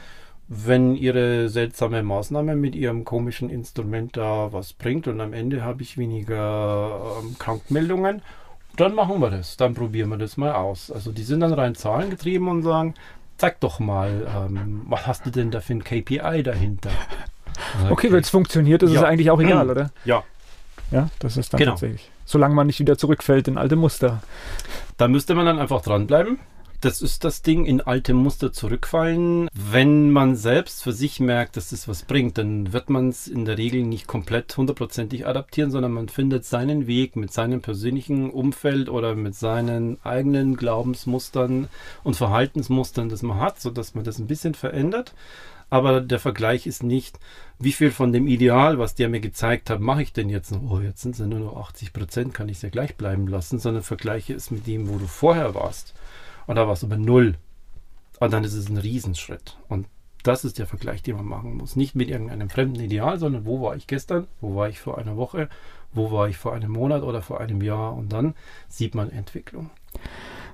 wenn ihre seltsame Maßnahme mit ihrem komischen Instrument da was bringt und am Ende habe ich weniger ähm, Krankmeldungen, dann machen wir das, dann probieren wir das mal aus. Also die sind dann rein zahlengetrieben und sagen, zeig doch mal, ähm, was hast du denn da für ein KPI dahinter? Okay, okay wenn es funktioniert, ist ja. es eigentlich auch egal, oder? Ja. Ja, das ist dann genau. tatsächlich. Solange man nicht wieder zurückfällt in alte Muster. Da müsste man dann einfach dranbleiben das ist das Ding, in alte Muster zurückfallen. Wenn man selbst für sich merkt, dass das was bringt, dann wird man es in der Regel nicht komplett hundertprozentig adaptieren, sondern man findet seinen Weg mit seinem persönlichen Umfeld oder mit seinen eigenen Glaubensmustern und Verhaltensmustern, das man hat, sodass man das ein bisschen verändert. Aber der Vergleich ist nicht, wie viel von dem Ideal, was der mir gezeigt hat, mache ich denn jetzt noch? Oh, jetzt sind es nur noch 80 Prozent, kann ich es ja gleich bleiben lassen, sondern vergleiche es mit dem, wo du vorher warst. Und da warst du bei null. Und dann ist es ein Riesenschritt. Und das ist der Vergleich, den man machen muss. Nicht mit irgendeinem fremden Ideal, sondern wo war ich gestern, wo war ich vor einer Woche, wo war ich vor einem Monat oder vor einem Jahr. Und dann sieht man Entwicklung.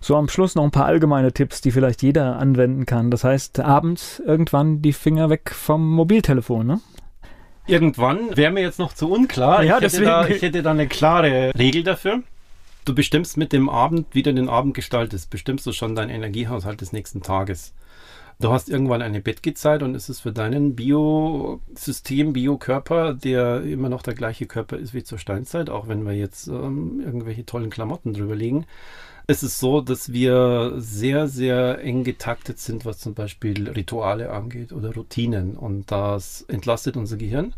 So am Schluss noch ein paar allgemeine Tipps, die vielleicht jeder anwenden kann. Das heißt, abends irgendwann die Finger weg vom Mobiltelefon, ne? Irgendwann wäre mir jetzt noch zu unklar. Ja, ich, hätte da, ich hätte da eine klare Regel dafür. Du bestimmst mit dem Abend, wie du den Abend gestaltest, bestimmst du schon deinen Energiehaushalt des nächsten Tages. Du hast irgendwann eine Bettgehzeit und es ist für deinen Biosystem, Biokörper, der immer noch der gleiche Körper ist wie zur Steinzeit, auch wenn wir jetzt ähm, irgendwelche tollen Klamotten drüber legen. Es ist so, dass wir sehr, sehr eng getaktet sind, was zum Beispiel Rituale angeht oder Routinen. Und das entlastet unser Gehirn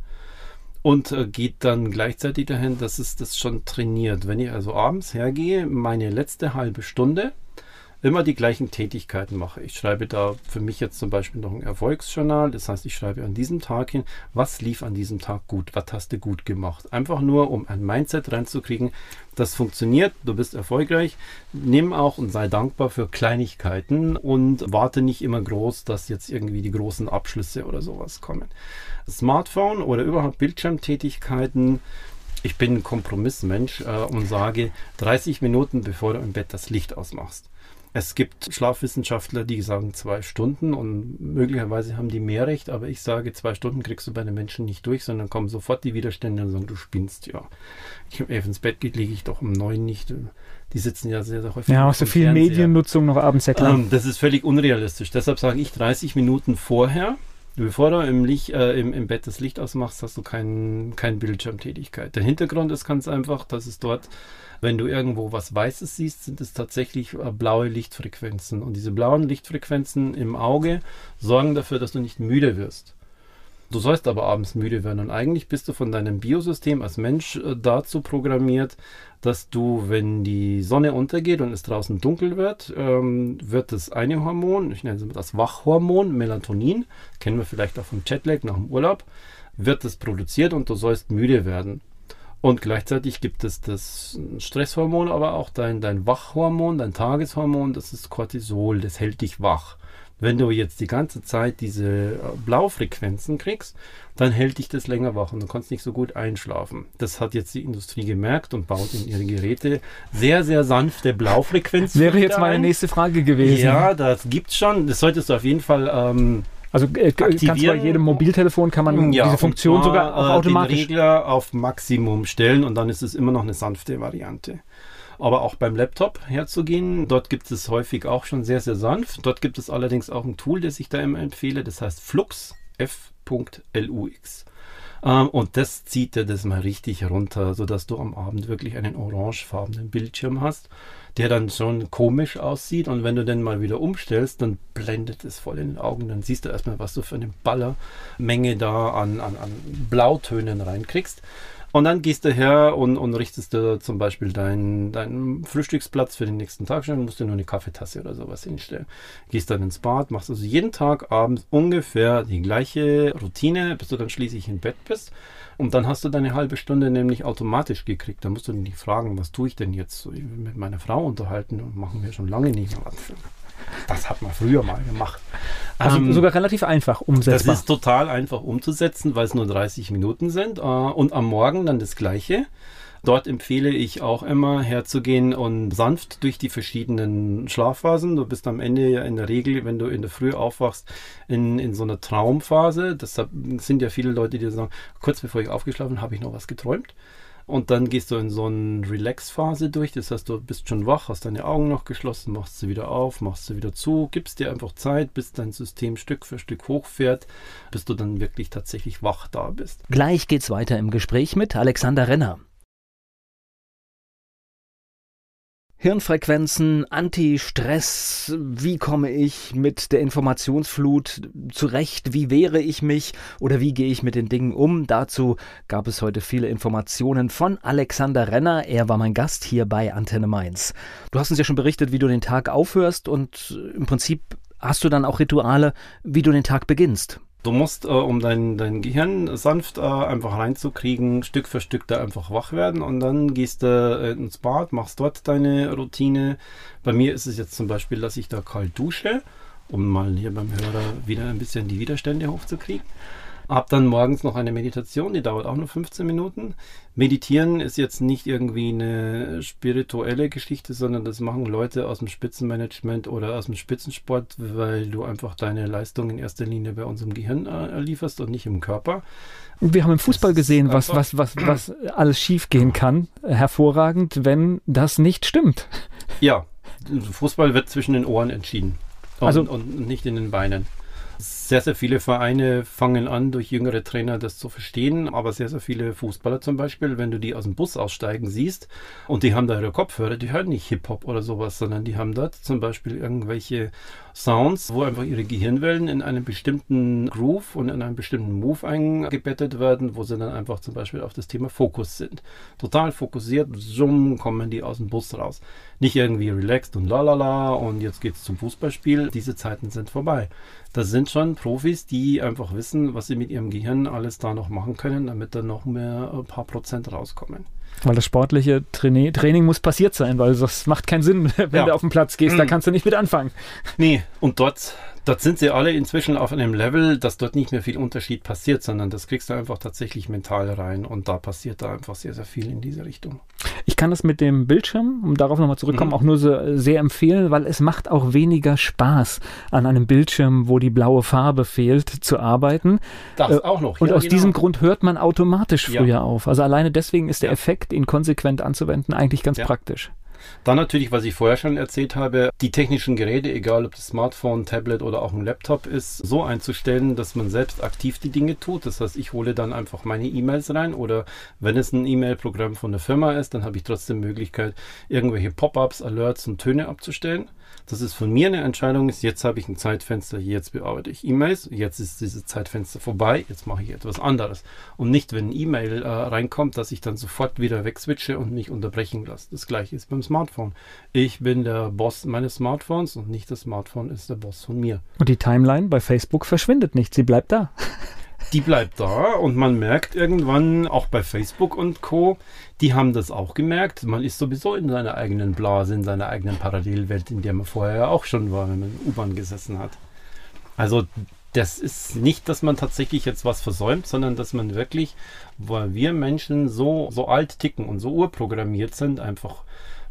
und äh, geht dann gleichzeitig dahin, dass es das schon trainiert. Wenn ich also abends hergehe, meine letzte halbe Stunde, immer die gleichen Tätigkeiten mache. Ich schreibe da für mich jetzt zum Beispiel noch ein Erfolgsjournal. Das heißt, ich schreibe an diesem Tag hin, was lief an diesem Tag gut, was hast du gut gemacht. Einfach nur, um ein Mindset reinzukriegen, das funktioniert, du bist erfolgreich. Nimm auch und sei dankbar für Kleinigkeiten und warte nicht immer groß, dass jetzt irgendwie die großen Abschlüsse oder sowas kommen. Smartphone oder überhaupt Bildschirmtätigkeiten ich bin ein Kompromissmensch äh, und sage 30 Minuten bevor du im Bett das Licht ausmachst. Es gibt Schlafwissenschaftler, die sagen zwei Stunden und möglicherweise haben die mehr recht, aber ich sage, zwei Stunden kriegst du bei den Menschen nicht durch, sondern kommen sofort die Widerstände und sagen, du spinnst ja. Ich um elf ins Bett geht, liege ich doch um neun nicht. Die sitzen ja sehr, sehr häufig. Ja, auch so viel Fernseher. Mediennutzung noch abends erklärt. Ähm, das ist völlig unrealistisch. Deshalb sage ich 30 Minuten vorher, Bevor du im, Licht, äh, im, im, Bett das Licht ausmachst, hast du keinen kein Bildschirmtätigkeit. Der Hintergrund ist ganz einfach, dass es dort wenn du irgendwo was Weißes siehst, sind es tatsächlich äh, blaue Lichtfrequenzen. Und diese blauen Lichtfrequenzen im Auge sorgen dafür, dass du nicht müde wirst. Du sollst aber abends müde werden und eigentlich bist du von deinem Biosystem als Mensch äh, dazu programmiert, dass du, wenn die Sonne untergeht und es draußen dunkel wird, ähm, wird das eine Hormon, ich nenne es das Wachhormon, Melatonin, kennen wir vielleicht auch vom Jetlag nach dem Urlaub, wird das produziert und du sollst müde werden. Und gleichzeitig gibt es das Stresshormon, aber auch dein, dein Wachhormon, dein Tageshormon, das ist Cortisol, das hält dich wach. Wenn du jetzt die ganze Zeit diese äh, Blaufrequenzen kriegst, dann hält dich das länger wach und du kannst nicht so gut einschlafen. Das hat jetzt die Industrie gemerkt und baut in ihre Geräte sehr, sehr sanfte Blaufrequenzen. Wäre jetzt meine ein. nächste Frage gewesen. Ja, das gibt's schon. Das solltest du auf jeden Fall ähm, also äh, kannst bei jedem Mobiltelefon kann man ja, diese Funktion sogar auch automatisch. Den Regler auf Maximum stellen und dann ist es immer noch eine sanfte Variante. Aber auch beim Laptop herzugehen, dort gibt es häufig auch schon sehr, sehr sanft. Dort gibt es allerdings auch ein Tool, das ich da immer empfehle, das heißt Flux, f.lux. Ähm, und das zieht dir das mal richtig runter, sodass du am Abend wirklich einen orangefarbenen Bildschirm hast der dann schon komisch aussieht. Und wenn du den mal wieder umstellst, dann blendet es voll in den Augen. Dann siehst du erstmal, was du für eine Ballermenge da an, an, an Blautönen reinkriegst. Und dann gehst du her und, und richtest dir zum Beispiel deinen, deinen Frühstücksplatz für den nächsten Tag stellen, musst du nur eine Kaffeetasse oder sowas hinstellen. Gehst dann ins Bad, machst also jeden Tag abends ungefähr die gleiche Routine, bis du dann schließlich im Bett bist. Und dann hast du deine halbe Stunde nämlich automatisch gekriegt. Da musst du nicht fragen, was tue ich denn jetzt? Ich will mit meiner Frau unterhalten und machen wir schon lange nicht mehr. Das hat man früher mal gemacht. Also ähm, sogar relativ einfach umsetzbar. Das ist total einfach umzusetzen, weil es nur 30 Minuten sind. Äh, und am Morgen dann das Gleiche. Dort empfehle ich auch immer herzugehen und sanft durch die verschiedenen Schlafphasen. Du bist am Ende ja in der Regel, wenn du in der Früh aufwachst, in, in so einer Traumphase. Deshalb sind ja viele Leute, die sagen, kurz bevor ich aufgeschlafen habe, ich noch was geträumt. Und dann gehst du in so eine Relax-Phase durch. Das heißt, du bist schon wach, hast deine Augen noch geschlossen, machst sie wieder auf, machst sie wieder zu, gibst dir einfach Zeit, bis dein System Stück für Stück hochfährt, bis du dann wirklich tatsächlich wach da bist. Gleich geht's weiter im Gespräch mit Alexander Renner. Hirnfrequenzen, Anti-Stress, wie komme ich mit der Informationsflut zurecht, wie wehre ich mich oder wie gehe ich mit den Dingen um. Dazu gab es heute viele Informationen von Alexander Renner. Er war mein Gast hier bei Antenne Mainz. Du hast uns ja schon berichtet, wie du den Tag aufhörst und im Prinzip hast du dann auch Rituale, wie du den Tag beginnst. Du musst, äh, um dein, dein Gehirn sanft äh, einfach reinzukriegen, Stück für Stück da einfach wach werden und dann gehst du äh, ins Bad, machst dort deine Routine. Bei mir ist es jetzt zum Beispiel, dass ich da kalt dusche, um mal hier beim Hörer wieder ein bisschen die Widerstände hochzukriegen. Hab dann morgens noch eine Meditation, die dauert auch nur 15 Minuten. Meditieren ist jetzt nicht irgendwie eine spirituelle Geschichte, sondern das machen Leute aus dem Spitzenmanagement oder aus dem Spitzensport, weil du einfach deine Leistung in erster Linie bei unserem Gehirn äh, lieferst und nicht im Körper. Wir haben im Fußball gesehen, was, was, was, was alles schiefgehen kann. Hervorragend, wenn das nicht stimmt. Ja, Fußball wird zwischen den Ohren entschieden. also, und, und nicht in den Beinen. Sehr, sehr viele Vereine fangen an, durch jüngere Trainer das zu verstehen, aber sehr, sehr viele Fußballer zum Beispiel, wenn du die aus dem Bus aussteigen siehst und die haben da ihre Kopfhörer, die hören nicht Hip-Hop oder sowas, sondern die haben dort zum Beispiel irgendwelche Sounds, wo einfach ihre Gehirnwellen in einem bestimmten Groove und in einem bestimmten Move eingebettet werden, wo sie dann einfach zum Beispiel auf das Thema Fokus sind. Total fokussiert, zoom, kommen die aus dem Bus raus. Nicht irgendwie relaxed und lalala und jetzt geht's zum Fußballspiel. Diese Zeiten sind vorbei. Das sind schon Profis, die einfach wissen, was sie mit ihrem Gehirn alles da noch machen können, damit da noch mehr ein paar Prozent rauskommen. Weil das sportliche Training, Training muss passiert sein, weil das macht keinen Sinn, wenn ja. du auf den Platz gehst, da mhm. kannst du nicht mit anfangen. Nee, und dort Dort sind sie alle inzwischen auf einem Level, dass dort nicht mehr viel Unterschied passiert, sondern das kriegst du einfach tatsächlich mental rein und da passiert da einfach sehr, sehr viel in diese Richtung. Ich kann das mit dem Bildschirm, um darauf nochmal zurückzukommen, mhm. auch nur so sehr empfehlen, weil es macht auch weniger Spaß, an einem Bildschirm, wo die blaue Farbe fehlt, zu arbeiten. Das äh, auch noch. Und ja, aus genau. diesem Grund hört man automatisch früher ja. auf. Also alleine deswegen ist der. Effekt, ihn konsequent anzuwenden, eigentlich ganz praktisch. Dann natürlich, was ich vorher schon erzählt habe, die technischen Geräte, egal ob das Smartphone, Tablet oder auch ein Laptop ist, so einzustellen, dass man selbst aktiv die Dinge tut. Das heißt, ich hole dann einfach meine E-Mails rein oder wenn es ein E-Mail-Programm von der Firma ist, dann habe ich trotzdem Möglichkeit, irgendwelche Pop-ups, Alerts und Töne abzustellen. Das ist von mir eine Entscheidung, ist, jetzt habe ich ein Zeitfenster, jetzt bearbeite ich E-Mails, jetzt ist dieses Zeitfenster vorbei, jetzt mache ich etwas anderes. Und nicht, wenn ein E-Mail äh, reinkommt, dass ich dann sofort wieder wegswitche und mich unterbrechen lasse. Das gleiche ist beim Smartphone. Ich bin der Boss meines Smartphones und nicht das Smartphone ist der Boss von mir. Und die Timeline bei Facebook verschwindet nicht, sie bleibt da die bleibt da und man merkt irgendwann auch bei Facebook und Co., die haben das auch gemerkt. Man ist sowieso in seiner eigenen Blase, in seiner eigenen Parallelwelt, in der man vorher auch schon war, wenn man in U-Bahn gesessen hat. Also das ist nicht, dass man tatsächlich jetzt was versäumt, sondern dass man wirklich, weil wir Menschen so, so alt ticken und so urprogrammiert sind, einfach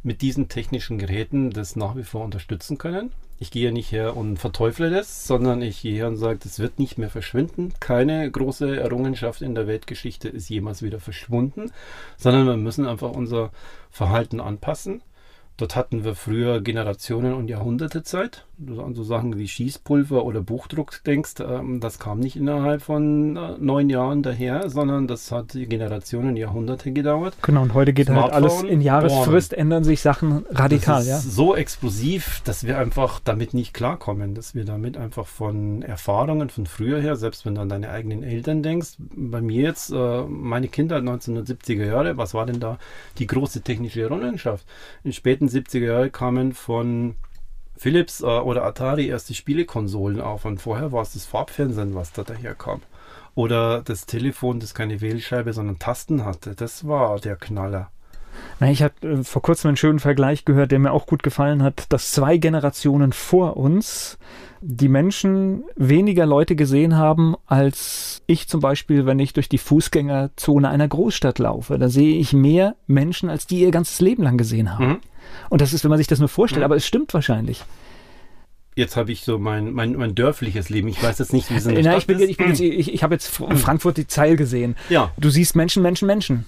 mit diesen technischen Geräten das nach wie vor unterstützen können. Ich gehe nicht her und verteufle das, sondern ich gehe her und sage, das wird nicht mehr verschwinden. Keine große Errungenschaft in der Weltgeschichte ist jemals wieder verschwunden, sondern wir müssen einfach unser Verhalten anpassen. Dort hatten wir früher Generationen und Jahrhunderte Zeit. An so Sachen wie Schießpulver oder Buchdruck denkst, ähm, das kam nicht innerhalb von äh, neun Jahren daher, sondern das hat Generationen, Jahrhunderte gedauert. Genau, und heute geht Smartphone, halt alles in Jahresfrist, boah, ändern sich Sachen radikal. Das ist ja? so explosiv, dass wir einfach damit nicht klarkommen, dass wir damit einfach von Erfahrungen von früher her, selbst wenn du an deine eigenen Eltern denkst, bei mir jetzt, äh, meine Kindheit 1970er Jahre, was war denn da die große technische Errungenschaft? In späten 70er Jahren kamen von Philips äh, oder Atari erst die Spielekonsolen auf und vorher war es das Farbfernsehen, was da daherkam. Oder das Telefon, das keine Wählscheibe, sondern Tasten hatte. Das war der Knaller. Na, ich habe äh, vor kurzem einen schönen Vergleich gehört, der mir auch gut gefallen hat, dass zwei Generationen vor uns die Menschen weniger Leute gesehen haben, als ich zum Beispiel, wenn ich durch die Fußgängerzone einer Großstadt laufe. Da sehe ich mehr Menschen, als die ihr ganzes Leben lang gesehen haben. Mhm. Und das ist, wenn man sich das nur vorstellt, mhm. aber es stimmt wahrscheinlich jetzt habe ich so mein, mein, mein dörfliches Leben. Ich weiß jetzt nicht, wie es in der Nein, ich, bin, ich, bin jetzt, ich, ich habe jetzt Frankfurt die Zeil gesehen. Ja. Du siehst Menschen, Menschen, Menschen.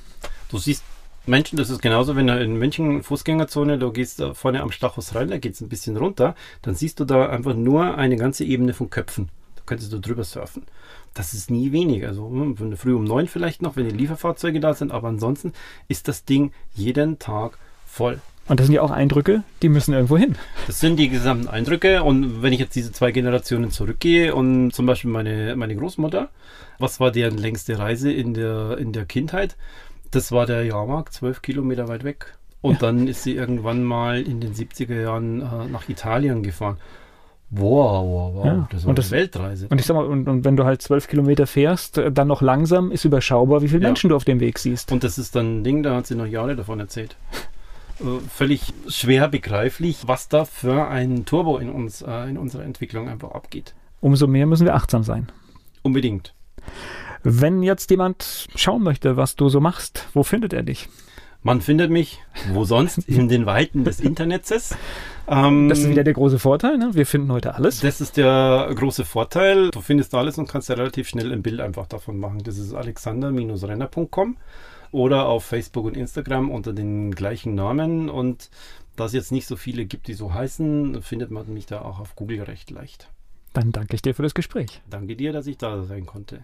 Du siehst Menschen, das ist genauso, wenn du in München Fußgängerzone, du gehst da vorne am Stachus rein, da geht es ein bisschen runter, dann siehst du da einfach nur eine ganze Ebene von Köpfen. Da könntest du drüber surfen. Das ist nie wenig. Also hm, von früh um neun vielleicht noch, wenn die Lieferfahrzeuge da sind, aber ansonsten ist das Ding jeden Tag voll. Und das sind ja auch Eindrücke, die müssen irgendwo hin. Das sind die gesamten Eindrücke. Und wenn ich jetzt diese zwei Generationen zurückgehe und zum Beispiel meine, meine Großmutter, was war deren längste Reise in der, in der Kindheit? Das war der Jahrmarkt, zwölf Kilometer weit weg. Und ja. dann ist sie irgendwann mal in den 70er Jahren äh, nach Italien gefahren. Wow, wow, wow. Ja. Das war und das, eine Weltreise. Und ich sag mal, und, und, wenn du halt zwölf Kilometer fährst, äh, dann noch langsam, ist überschaubar, wie viele ja. Menschen du auf dem Weg siehst. Und das ist dann ein Ding, da hat sie noch Jahre davon erzählt. Äh, völlig schwer begreiflich, was da für ein Turbo in uns, äh, in unserer Entwicklung einfach abgeht. Umso mehr müssen wir achtsam sein. Unbedingt. Wenn jetzt jemand schauen möchte, was du so machst, wo findet er dich? Man findet mich, wo sonst, in den Weiten des Internets. Ähm, das ist wieder der große Vorteil, ne? Wir finden heute alles. Das ist der große Vorteil. Du findest alles und kannst ja relativ schnell ein Bild einfach davon machen. Das ist alexander-renner.com. oder auf Facebook und Instagram unter den gleichen Namen. Und da es jetzt nicht so viele gibt, die so heißen, findet man mich da auch auf Google recht leicht. Dann danke ich dir für das Gespräch. Danke dir, dass ich da sein konnte.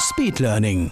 Speed Learning.